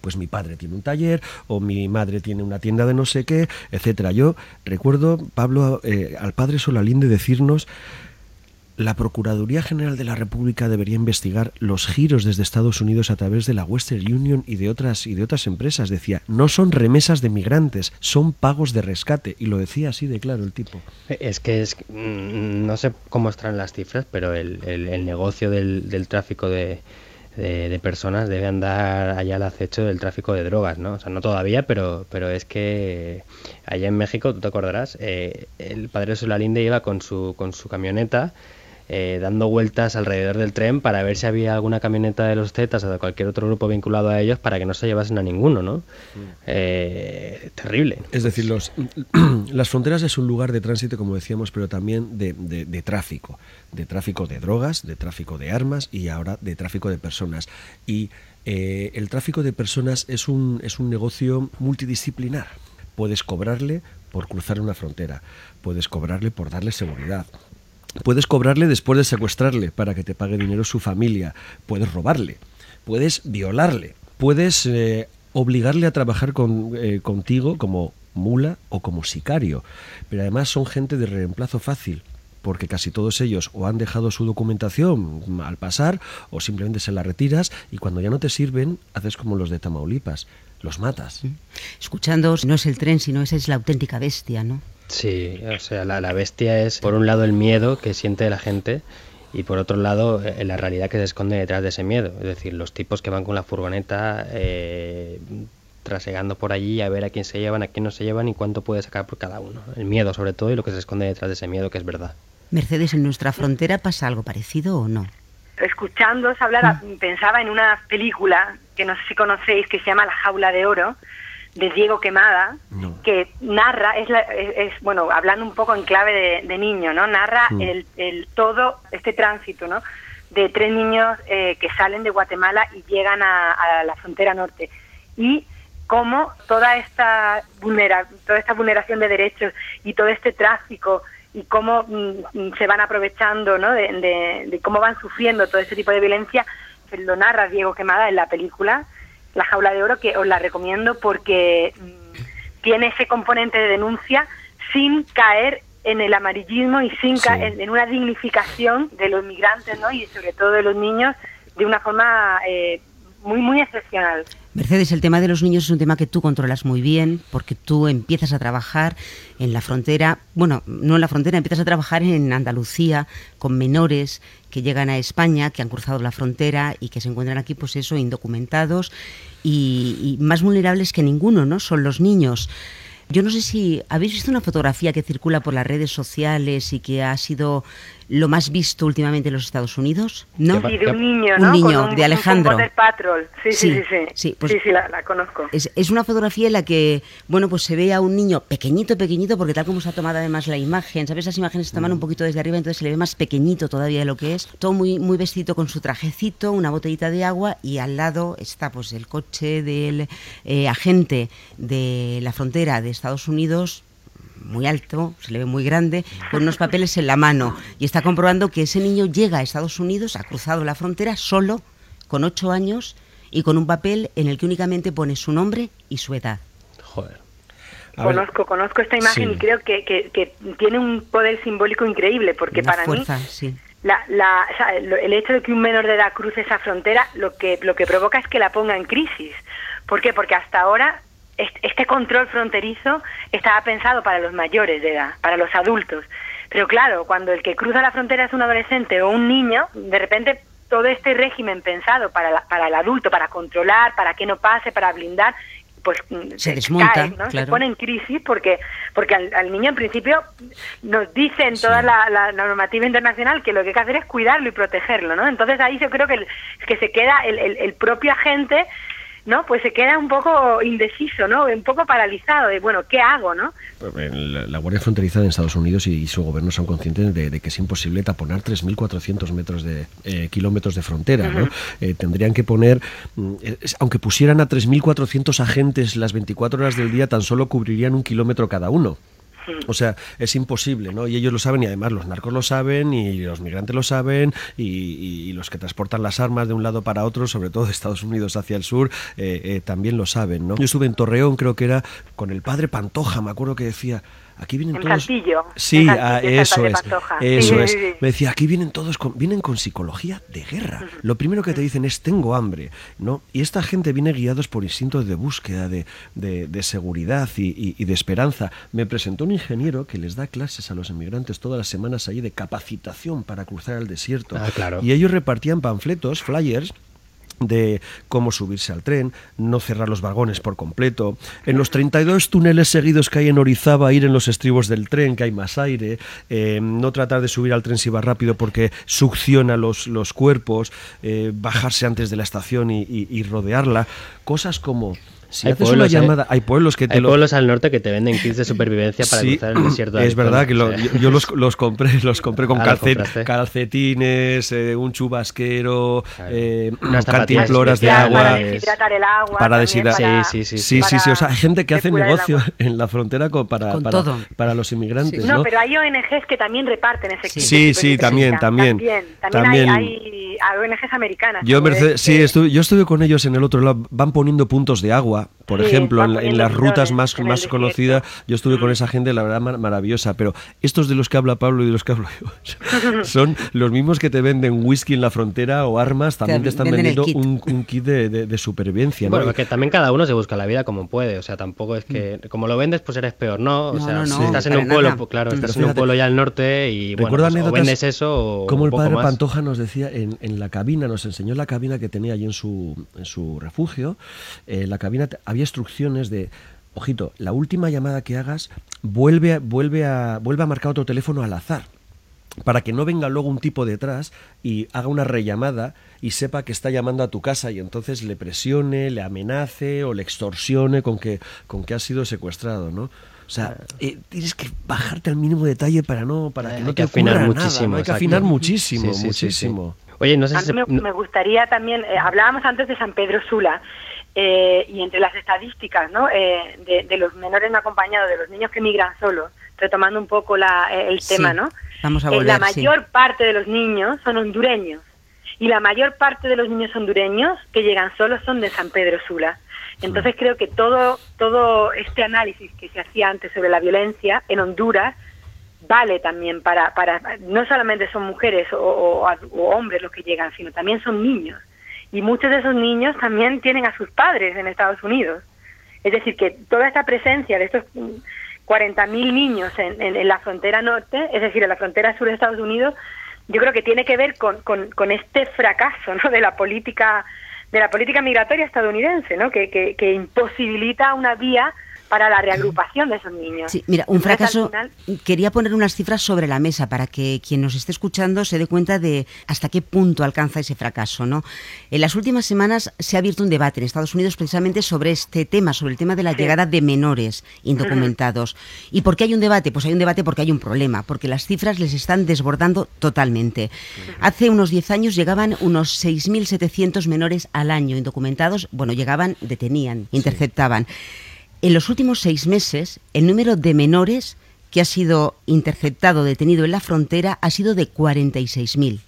pues mi padre tiene un taller o mi madre tiene una tienda de no sé qué, etcétera. Yo recuerdo, Pablo, eh, al padre Solalín de decirnos la Procuraduría General de la República debería investigar los giros desde Estados Unidos a través de la Western Union y de otras y de otras empresas. Decía, no son remesas de migrantes, son pagos de rescate. Y lo decía así de claro el tipo. Es que es, mm, no sé cómo están las cifras, pero el, negocio del, tráfico de, personas debe andar allá al acecho del tráfico de drogas, ¿no? O sea, no todavía, pero, pero es que allá en México, tú te acordarás, eh, el padre Solalinde iba con su, con su camioneta eh, dando vueltas alrededor del tren para ver si había alguna camioneta de los Zetas o de cualquier otro grupo vinculado a ellos para que no se llevasen a ninguno, ¿no? Eh, terrible. Es decir, los, *clears throat* las fronteras es un lugar de tránsito, como decíamos, pero también de, de, tráfico, de tráfico de drogas, de tráfico de armas y ahora de tráfico de personas. Y eh, el tráfico de personas es un, es un negocio multidisciplinar. Puedes cobrarle por cruzar una frontera, puedes cobrarle por darle seguridad, Puedes cobrarle después de secuestrarle para que te pague dinero su familia. Puedes robarle. Puedes violarle. Puedes eh, obligarle a trabajar con, eh, contigo como mula o como sicario. Pero además son gente de reemplazo fácil porque casi todos ellos o han dejado su documentación al pasar o simplemente se la retiras y cuando ya no te sirven haces como los de Tamaulipas, los matas. Escuchando, no es el tren, sino esa es la auténtica bestia, ¿no? Sí, o sea, la, bestia es por un lado el miedo que siente la gente y por otro lado eh, la realidad que se esconde detrás de ese miedo. Es decir, los tipos que van con la furgoneta eh, trasegando por allí a ver a quién se llevan, a quién no se llevan y cuánto puede sacar por cada uno. El miedo sobre todo y lo que se esconde detrás de ese miedo que es verdad. Mercedes, ¿en nuestra frontera pasa algo parecido o no? Escuchándoos hablar, mm. pensaba en una película que no sé si conocéis que se llama La jaula de oro, de Diego Quemada, que narra, es, es, bueno, hablando un poco en clave de, niño, ¿no? Narra el, el, todo este tránsito, ¿no? De tres niños eh, que salen de Guatemala y llegan a, la frontera norte. Y cómo toda esta, vulnera, toda esta vulneración de derechos y todo este tráfico y cómo mm, se van aprovechando, ¿no? De, de, cómo van sufriendo todo este tipo de violencia, se lo narra Diego Quemada en la película la Jaula de Oro, que os la recomiendo porque mm, tiene ese componente de denuncia sin caer en el amarillismo y sin caer en, una dignificación de los migrantes ¿no? y sobre todo de los niños de una forma eh, muy, muy excepcional. Mercedes, el tema de los niños es un tema que tú controlas muy bien porque tú empiezas a trabajar en la frontera, bueno, no en la frontera, empiezas a trabajar en Andalucía con menores que llegan a España, que han cruzado la frontera y que se encuentran aquí, pues eso, indocumentados y, y más vulnerables que ninguno, ¿no? Son los niños. Yo no sé si habéis visto una fotografía que circula por las redes sociales y que ha sido lo más visto últimamente en los Estados Unidos, ¿no? Sí, de un niño, ¿no? Un niño, de Alejandro. Patrol. Sí, sí, sí, sí. Pues sí, sí, la, conozco. Es, es, una fotografía en la que, bueno, pues se ve a un niño pequeñito, pequeñito, porque tal como se ha tomado además la imagen, ¿sabes? Esas imágenes se toman un poquito desde arriba, entonces se le ve más pequeñito todavía de lo que es. Todo muy, muy vestido con su trajecito, una botellita de agua y al lado está pues el coche del eh, agente de la frontera de Estados Unidos muy alto, se le ve muy grande, con unos papeles en la mano y está comprobando que ese niño llega a Estados Unidos, ha cruzado la frontera solo, con ocho años y con un papel en el que únicamente pone su nombre y su edad. Joder. conozco, conozco esta imagen y creo que, que, tiene un poder simbólico increíble porque para mí la, la, el hecho de que un menor de edad cruce esa frontera lo que, lo que provoca es que la ponga en crisis. ¿Por qué? Porque hasta ahora este control fronterizo estaba pensado para los mayores de edad, para los adultos. Pero claro, cuando el que cruza la frontera es un adolescente o un niño, de repente todo este régimen pensado para, para el adulto, para controlar, para que no pase, para blindar, pues mm, se desmonta, ¿no? se pone en crisis porque porque al, niño en principio nos dicen toda la, normativa internacional que lo que hay que hacer es cuidarlo y protegerlo, ¿no? Entonces ahí yo creo que, que se queda el, el propio agente ¿no? Pues se queda un poco indeciso, ¿no? Un poco paralizado de, bueno, ¿qué hago, no? La, Guardia Fronteriza de Estados Unidos y, su gobierno son conscientes de, que es imposible taponar 3.400 metros de eh, kilómetros de frontera, ¿no? Eh, tendrían que poner, mm, aunque pusieran a 3.400 agentes las 24 horas del día, tan solo cubrirían un kilómetro cada uno. O sea, es imposible, ¿no? Y ellos lo saben y además los narcos lo saben y los migrantes lo saben y, los que transportan las armas de un lado para otro, sobre todo de Estados Unidos hacia el sur, eh, eh, también lo saben, ¿no? Yo estuve en Torreón, creo que era con el padre Pantoja, me acuerdo que decía, aquí vienen todos. sí, ah, eso es. Eso es. Me decía, aquí vienen todos con, vienen con psicología de guerra. Lo primero que te dicen es tengo hambre, ¿no? Y esta gente viene guiados por instintos de búsqueda, de, de, seguridad y, y, de esperanza. Me presentó un ingeniero que les da clases a los emigrantes todas las semanas allí de capacitación para cruzar el desierto. Ah, claro. Y ellos repartían panfletos, flyers de cómo subirse al tren, no cerrar los vagones por completo, en los 32 túneles seguidos que hay en Orizaba, ir en los estribos del tren, que hay más aire, eh, no tratar de subir al tren si va rápido porque succiona los, los cuerpos, eh, bajarse antes de la estación y rodearla, cosas como hay pueblos, una llamada, hay pueblos que te hay pueblos al norte que te venden kits de supervivencia para cruzar el desierto. Es verdad que yo, los, los, compré, *laughs* los compré con ah, calcetines, eh, un chubasquero, eh, unas cantimploras de agua, para deshidratar el agua, para deshidratar. Sí, sí, sí, sí, sí, O sea, hay gente que hace negocio en la frontera con, para, para, para, los inmigrantes. No, pero hay ONGs que también reparten ese kit. Sí, sí, también, también, también. hay, ONGs americanas. Yo, sí, yo estuve con ellos en el otro lado. Van poniendo puntos de agua por ejemplo, en, las rutas más, más conocidas, yo estuve con mm. esa gente, la verdad, maravillosa. Pero estos de los que habla Pablo y de los que hablo yo *laughs* son los mismos que te venden whisky en la frontera o armas, también te, están vendiendo un, kit de, supervivencia. Bueno, porque también cada uno se busca la vida como puede. O sea, tampoco es que, mm. como lo vendes, pues eres peor, ¿no? O sea, si estás en un pueblo, pues, claro, estás en un pueblo ya al norte y bueno, pues, o vendes eso o Como el padre Pantoja nos decía en, en, la cabina, nos enseñó la cabina que tenía allí en su, en su refugio. Eh, la cabina había instrucciones de, ojito, la última llamada que hagas, vuelve, vuelve, a, vuelve a marcar otro teléfono al azar para que no venga luego un tipo detrás y haga una rellamada y sepa que está llamando a tu casa y entonces le presione, le amenace o le extorsione con que, con que ha sido secuestrado, ¿no? O sea, eh, tienes que bajarte al mínimo detalle para no para que no te afinar muchísimo, Hay que afinar muchísimo, muchísimo. Oye, no sé si me, me, gustaría también, eh, hablábamos antes de San Pedro Sula, eh, y entre las estadísticas ¿no? Eh, de, los menores no acompañados, de los niños que migran solos, retomando un poco la, eh, el tema, ¿no? Vamos a la mayor parte de los niños son hondureños y la mayor parte de los niños hondureños que llegan solos son de San Pedro Sula. Entonces creo que todo, todo este análisis que se hacía antes sobre la violencia en Honduras vale también para, para no solamente son mujeres o hombres los que llegan, sino también son niños y muchos de esos niños también tienen a sus padres en Estados Unidos. Es decir, que toda esta presencia de estos 40.000 niños en, la frontera norte, es decir, en la frontera sur de Estados Unidos, yo creo que tiene que ver con, con, este fracaso ¿no? de la política de la política migratoria estadounidense, ¿no? que, que, que imposibilita una vía para la reagrupación de esos niños. Sí, mira, un fracaso. Quería poner unas cifras sobre la mesa para que quien nos esté escuchando se dé cuenta de hasta qué punto alcanza ese fracaso. ¿no? En las últimas semanas se ha abierto un debate en Estados Unidos precisamente sobre este tema, sobre el tema de la llegada de menores indocumentados. ¿Y por qué hay un debate? Pues hay un debate porque hay un problema, porque las cifras les están desbordando totalmente. Hace unos 10 años llegaban unos 6.700 menores al año indocumentados, bueno, llegaban, detenían, interceptaban. En los últimos seis meses, el número de menores que ha sido interceptado, detenido en la frontera, ha sido de 46.000.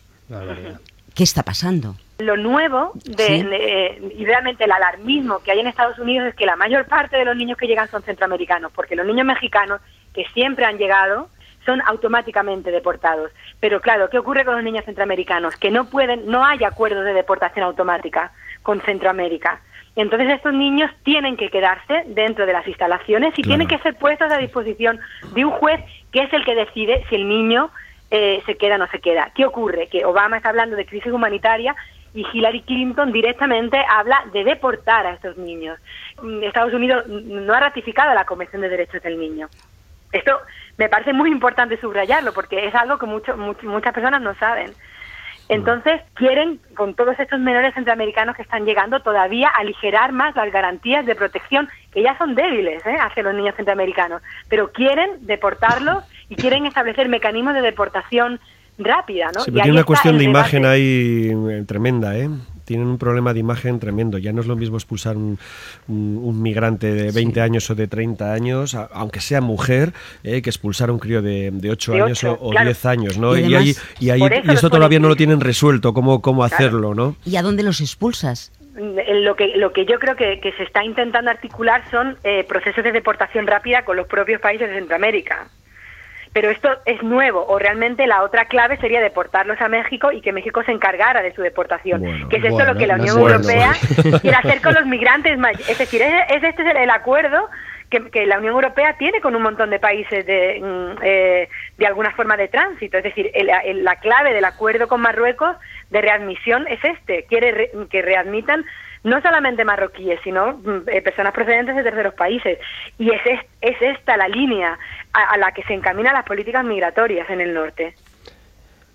¿Qué está pasando? Lo nuevo de, y realmente el alarmismo que hay en Estados Unidos es que la mayor parte de los niños que llegan son centroamericanos, porque los niños mexicanos que siempre han llegado son automáticamente deportados. Pero claro, ¿qué ocurre con los niños centroamericanos? Que no pueden, no hay acuerdos de deportación automática con Centroamérica. Entonces estos niños tienen que quedarse dentro de las instalaciones y tienen que ser puestos a disposición de un juez que es el que decide si el niño eh, se queda o no se queda. ¿Qué ocurre? Que Obama está hablando de crisis humanitaria y Hillary Clinton directamente habla de deportar a estos niños. Mm, Estados Unidos no ha ratificado la Convención de Derechos del Niño. Esto me parece muy importante subrayarlo porque es algo que muchas personas no saben. Entonces, quieren, con todos estos menores centroamericanos que están llegando, todavía aligerar más las garantías de protección, que ya son débiles ¿eh? hacia los niños centroamericanos, pero quieren deportarlos y quieren establecer mecanismos de deportación rápida, ¿no? Sí, pero una cuestión de imagen ahí eh, tremenda, ¿eh? Tienen un problema de imagen tremendo. Ya no es lo mismo expulsar un, un, migrante de 20 años o de 30 años, aunque sea mujer, eh, que expulsar a un crío de, de 8 años o, 10 años, ¿no? Y, ahí, y, ahí, y eso todavía no lo tienen resuelto, cómo, cómo hacerlo, ¿no? ¿Y a dónde los expulsas? Lo que, lo que yo creo que, que se está intentando articular son eh, procesos de deportación rápida con los propios países de Centroamérica pero esto es nuevo o realmente la otra clave sería deportarlos a México y que México se encargara de su deportación, que es esto lo que la Unión Europea *laughs* quiere hacer con los migrantes. Es decir, es, este es el, acuerdo que, la Unión Europea tiene con un montón de países de, mm, eh, de alguna forma de tránsito. Es decir, la clave del acuerdo con Marruecos de readmisión es este, quiere que readmitan no solamente marroquíes, sino mm, eh, personas procedentes de terceros países. Y es, es, esta la línea a la que se encaminan las políticas migratorias en el norte.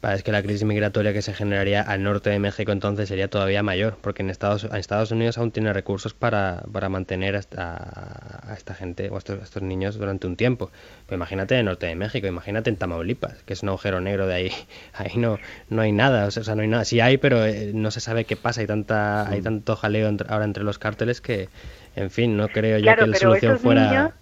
Es que la crisis migratoria que se generaría al norte de México entonces sería todavía mayor, porque en Estados, en Estados Unidos aún tiene recursos para, para mantener a esta, a esta gente o a estos, niños durante un tiempo. Pero imagínate en el norte de México, imagínate en Tamaulipas, que es un agujero negro de ahí. *laughs* Ahí no, no hay nada, o sea, no hay nada. Sí hay, pero eh, no se sabe qué pasa. Hay, tanta, hay tanto jaleo ahora entre los cárteles que, en fin, no creo yo que la solución fuera...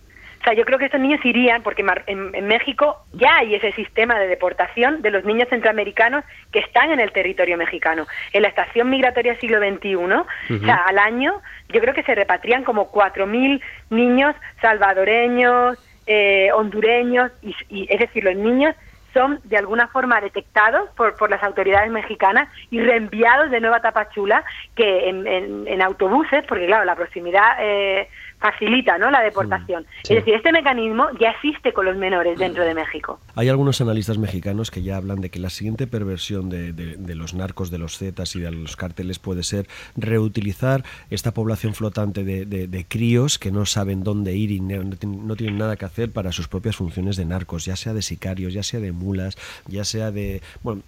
sea, yo creo que estos niños irían, porque en, México ya hay ese sistema de deportación de los niños centroamericanos que están en el territorio mexicano. En la estación migratoria siglo XXI, o sea, al año, yo creo que se repatrian como 4.000 niños salvadoreños, eh, hondureños, y, es decir, los niños son de alguna forma detectados por, por las autoridades mexicanas y reenviados de nuevo a Tapachula, que en, en, autobuses, porque claro, la proximidad eh, facilita ¿no? la deportación. Es decir, este mecanismo ya existe con los menores dentro de México. Hay algunos analistas mexicanos que ya hablan de que la siguiente perversión de, de, los narcos, de los zetas y de los cárteles puede ser reutilizar esta población flotante de, de críos que no saben dónde ir y no, no, tienen nada que hacer para sus propias funciones de narcos, ya sea de sicarios, ya sea de mulas, ya sea de... Bueno,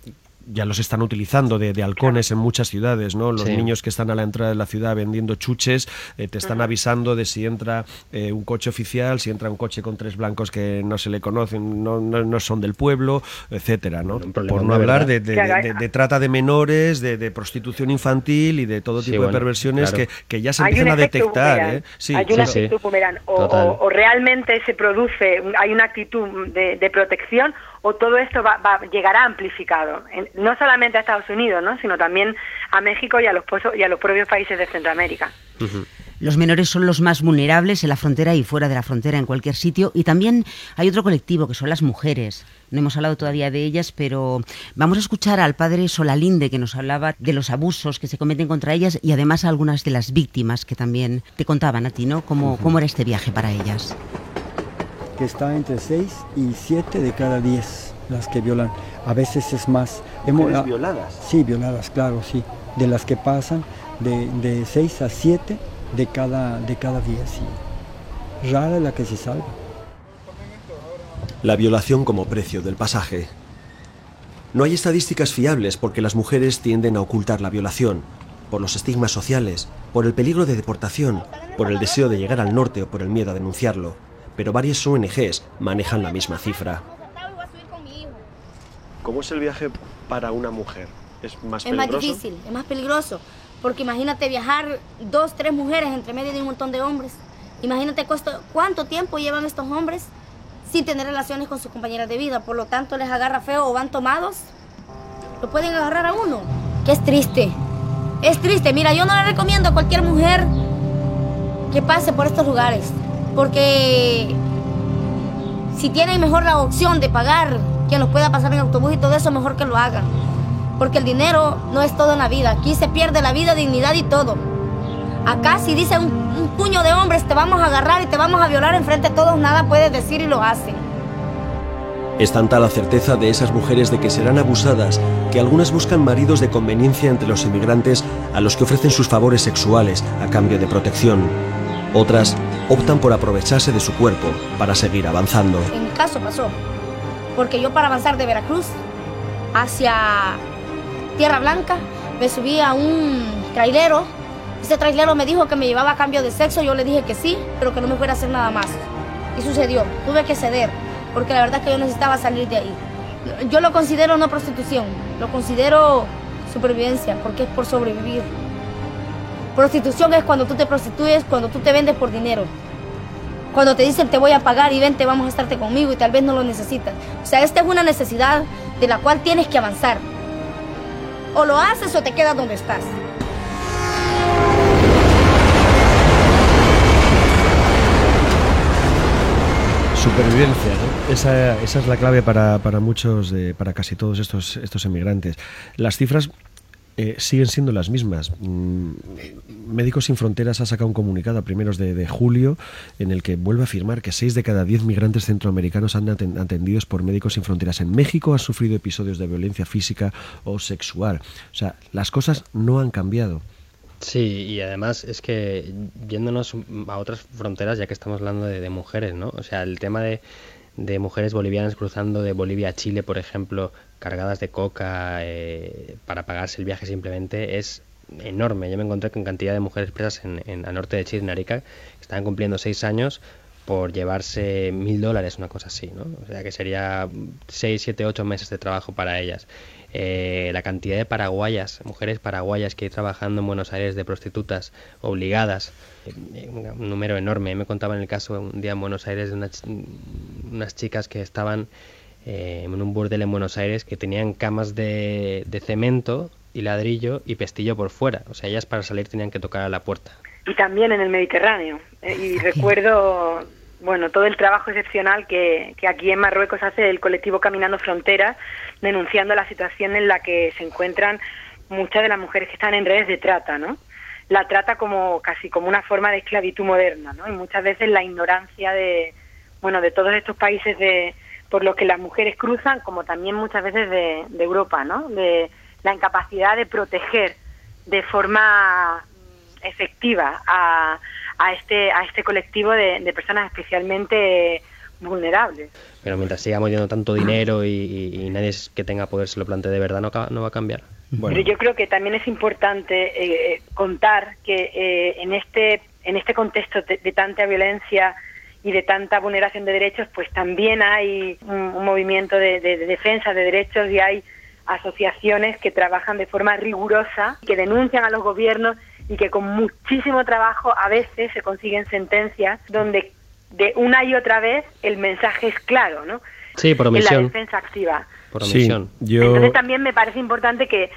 ya los están utilizando de, halcones en muchas ciudades, ¿no? Los niños que están a la entrada de la ciudad vendiendo chuches eh, te están avisando de si entra eh, un coche oficial, si entra un coche con tres blancos que no se le conocen, no, no, son del pueblo, etcétera, ¿no? Por no hablar de, de, trata de menores, de, prostitución infantil y de todo tipo de perversiones que, que, ya se empiezan a detectar. ¿eh? Sí, hay una actitud o, o, realmente se produce, hay una actitud de, protección o todo esto va, va, llegará amplificado, no solamente a Estados Unidos, ¿no? sino también a México y a los, y a los propios países de Centroamérica. Los menores son los más vulnerables en la frontera y fuera de la frontera, en cualquier sitio. Y también hay otro colectivo, que son las mujeres. No hemos hablado todavía de ellas, pero vamos a escuchar al padre Solalinde, que nos hablaba de los abusos que se cometen contra ellas y además algunas de las víctimas que también te contaban a ti, ¿no? ¿Cómo, cómo era este viaje para ellas? Que está entre 6 y 7 de cada 10 las que violan. A veces es más. Hemos, ah, violadas? Sí, violadas, claro, sí. De las que pasan de, de 6 a 7 de cada, de cada día, sí. Rara la que se salva. La violación como precio del pasaje. No hay estadísticas fiables porque las mujeres tienden a ocultar la violación, por los estigmas sociales, por el peligro de deportación, por el deseo de llegar al norte o por el miedo a denunciarlo pero varias ONGs manejan la misma cifra. ¿Cómo es el viaje para una mujer? ¿Es más peligroso? Es más difícil, es más peligroso. Porque imagínate viajar dos, tres mujeres entre medio de un montón de hombres. Imagínate cuánto tiempo llevan estos hombres sin tener relaciones con sus compañeras de vida. Por lo tanto, les agarra feo o van tomados. Lo pueden agarrar a uno. Que es triste. Es triste. Mira, yo no le recomiendo a cualquier mujer que pase por estos lugares. Porque si tienen mejor la opción de pagar quien los pueda pasar en autobús y todo eso, mejor que lo hagan. Porque el dinero no es todo en la vida. Aquí se pierde la vida, dignidad y todo. Acá si dice un, puño de hombres te vamos a agarrar y te vamos a violar enfrente de todos, nada puedes decir y lo hacen. Es tanta la certeza de esas mujeres de que serán abusadas que algunas buscan maridos de conveniencia entre los inmigrantes a los que ofrecen sus favores sexuales a cambio de protección. Otras optan por aprovecharse de su cuerpo para seguir avanzando. En mi caso pasó, porque yo para avanzar de Veracruz hacia Tierra Blanca me subí a un trailero. Ese trailero me dijo que me llevaba a cambio de sexo, yo le dije que sí, pero que no me fuera a hacer nada más. Y sucedió, tuve que ceder, porque la verdad es que yo necesitaba salir de ahí. Yo lo considero no prostitución, lo considero supervivencia, porque es por sobrevivir. Prostitución es cuando tú te prostituyes, cuando tú te vendes por dinero. Cuando te dicen te voy a pagar y vente, vamos a estarte conmigo y tal vez no lo necesitas. O sea, esta es una necesidad de la cual tienes que avanzar. O lo haces o te quedas donde estás. Supervivencia, ¿no? Esa, es la clave para, muchos, para casi todos estos emigrantes. Las cifras eh, siguen siendo las mismas. Mm, Médicos Sin Fronteras ha sacado un comunicado a primeros de, julio en el que vuelve a afirmar que 6 de cada 10 migrantes centroamericanos han atendidos por Médicos Sin Fronteras en México han sufrido episodios de violencia física o sexual. O sea, las cosas no han cambiado. Sí, y además es que yéndonos a otras fronteras, ya que estamos hablando de, mujeres, ¿no? O sea, el tema de, de mujeres bolivianas cruzando de Bolivia a Chile, por ejemplo, cargadas de coca eh, para pagarse el viaje simplemente es enorme. Yo me encontré con cantidad de mujeres presas en, en norte de Chile, en Arica, que estaban cumpliendo seis años por llevarse mil dólares, una cosa así, ¿no? O sea que sería seis, siete, ocho meses de trabajo para ellas. Eh, la cantidad de paraguayas, mujeres paraguayas que hay trabajando en Buenos Aires de prostitutas obligadas, eh, un número enorme. Me contaba en el caso un día en Buenos Aires de unas chicas que estaban eh, en un burdel en Buenos Aires que tenían camas de, cemento y ladrillo y pestillo por fuera. O sea, ellas para salir tenían que tocar a la puerta. Y también en el Mediterráneo. Eh, y recuerdo, bueno, todo el trabajo excepcional que, que aquí en Marruecos hace el colectivo Caminando Fronteras, denunciando la situación en la que se encuentran muchas de las mujeres que están en redes de trata, ¿no? La trata como casi como una forma de esclavitud moderna, ¿no? Y muchas veces la ignorancia de, bueno, de todos estos países de, por lo que las mujeres cruzan, como también muchas veces de, Europa, ¿no? De la incapacidad de proteger de forma mm, efectiva a, a este a este colectivo de, personas especialmente vulnerables. Pero mientras sigamos yendo tanto dinero y, nadie que tenga poder se lo plantee de verdad, no, no va a cambiar. Bueno. Pero yo creo que también es importante eh, contar que eh, en este en este contexto de tanta violencia y de tanta vulneración de derechos, pues también hay un, movimiento de, defensa de derechos y hay asociaciones que trabajan de forma rigurosa, que denuncian a los gobiernos y que con muchísimo trabajo a veces se consiguen sentencias donde de una y otra vez el mensaje es claro, ¿no? Sí, por omisión. En la defensa activa. Por omisión. Entonces también me parece importante que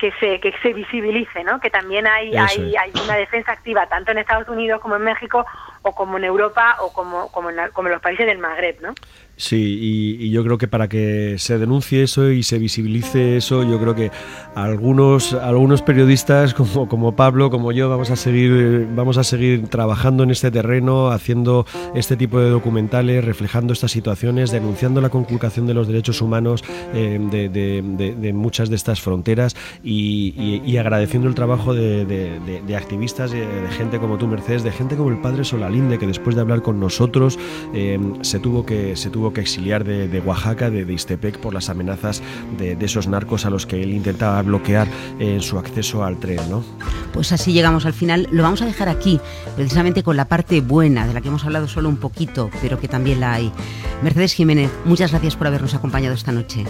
que se, que se visibilice, ¿no? Que también hay, hay, hay, una defensa activa tanto en Estados Unidos como en México o como en Europa o como, como, en, como en los países del Magreb, ¿no? Sí, y, yo creo que para que se denuncie eso y se visibilice eso, yo creo que algunos, algunos periodistas como, como Pablo, como yo, vamos a seguir, vamos a seguir trabajando en este terreno, haciendo este tipo de documentales, reflejando estas situaciones, denunciando la conculcación de los derechos humanos eh, de, muchas de estas fronteras y, agradeciendo el trabajo de, activistas, de, gente como tú, Mercedes, de gente como el padre Solalinde, que después de hablar con nosotros eh, se tuvo que se tuvo que exiliar de, Oaxaca, de, de, Istepec, por las amenazas de, esos narcos a los que él intentaba bloquear en su acceso al tren. ¿no? Pues así llegamos al final. Lo vamos a dejar aquí, precisamente con la parte buena, de la que hemos hablado solo un poquito, pero que también la hay. Mercedes Jiménez, muchas gracias por habernos acompañado esta noche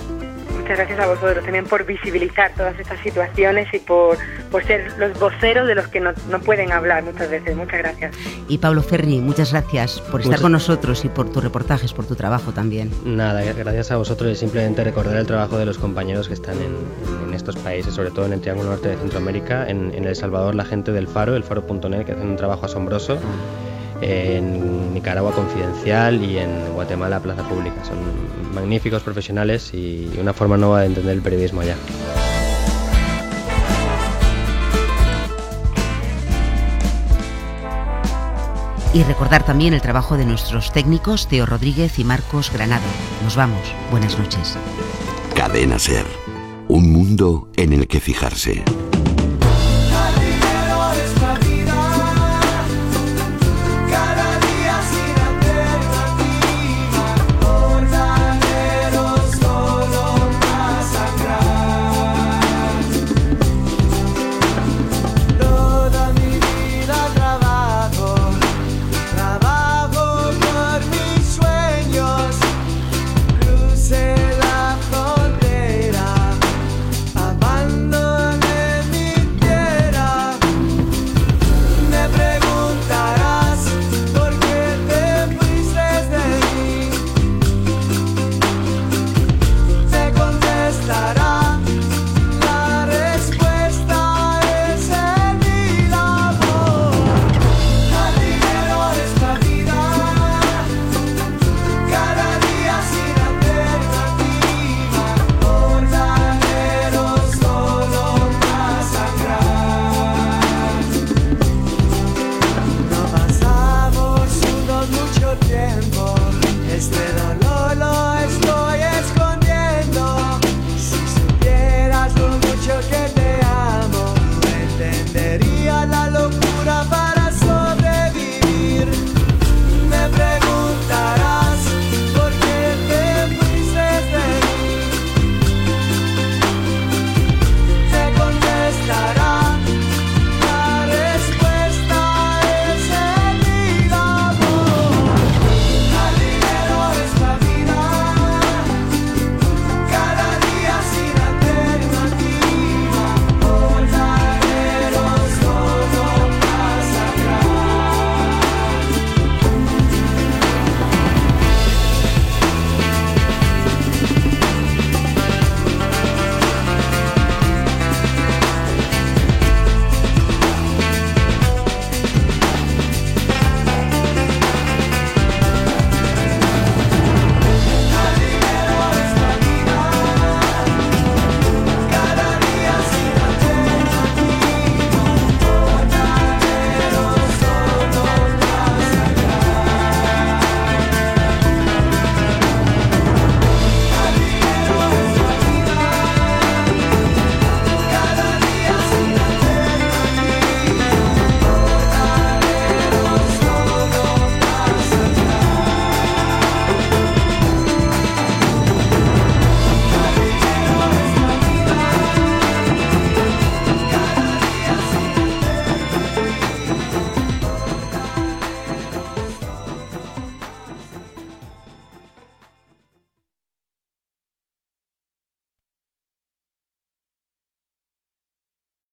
muchas gracias a vosotros también por visibilizar todas estas situaciones y por, por ser los voceros de los que no, no, pueden hablar muchas veces. Muchas gracias. Y Pablo Ferri, muchas gracias por estar con nosotros y por tus reportajes, por tu trabajo también. Nada, gracias a vosotros y simplemente recordar el trabajo de los compañeros que están en, en estos países, sobre todo en el Triángulo Norte de Centroamérica, en, en El Salvador, la gente del Faro, el Faro.net, que hacen un trabajo asombroso en Nicaragua Confidencial y en Guatemala Plaza Pública. Son magníficos profesionales y una forma nueva de entender el periodismo allá. Y recordar también el trabajo de nuestros técnicos Teo Rodríguez y Marcos Granado. Nos vamos. Buenas noches. Cadena Ser. Un mundo en el que fijarse.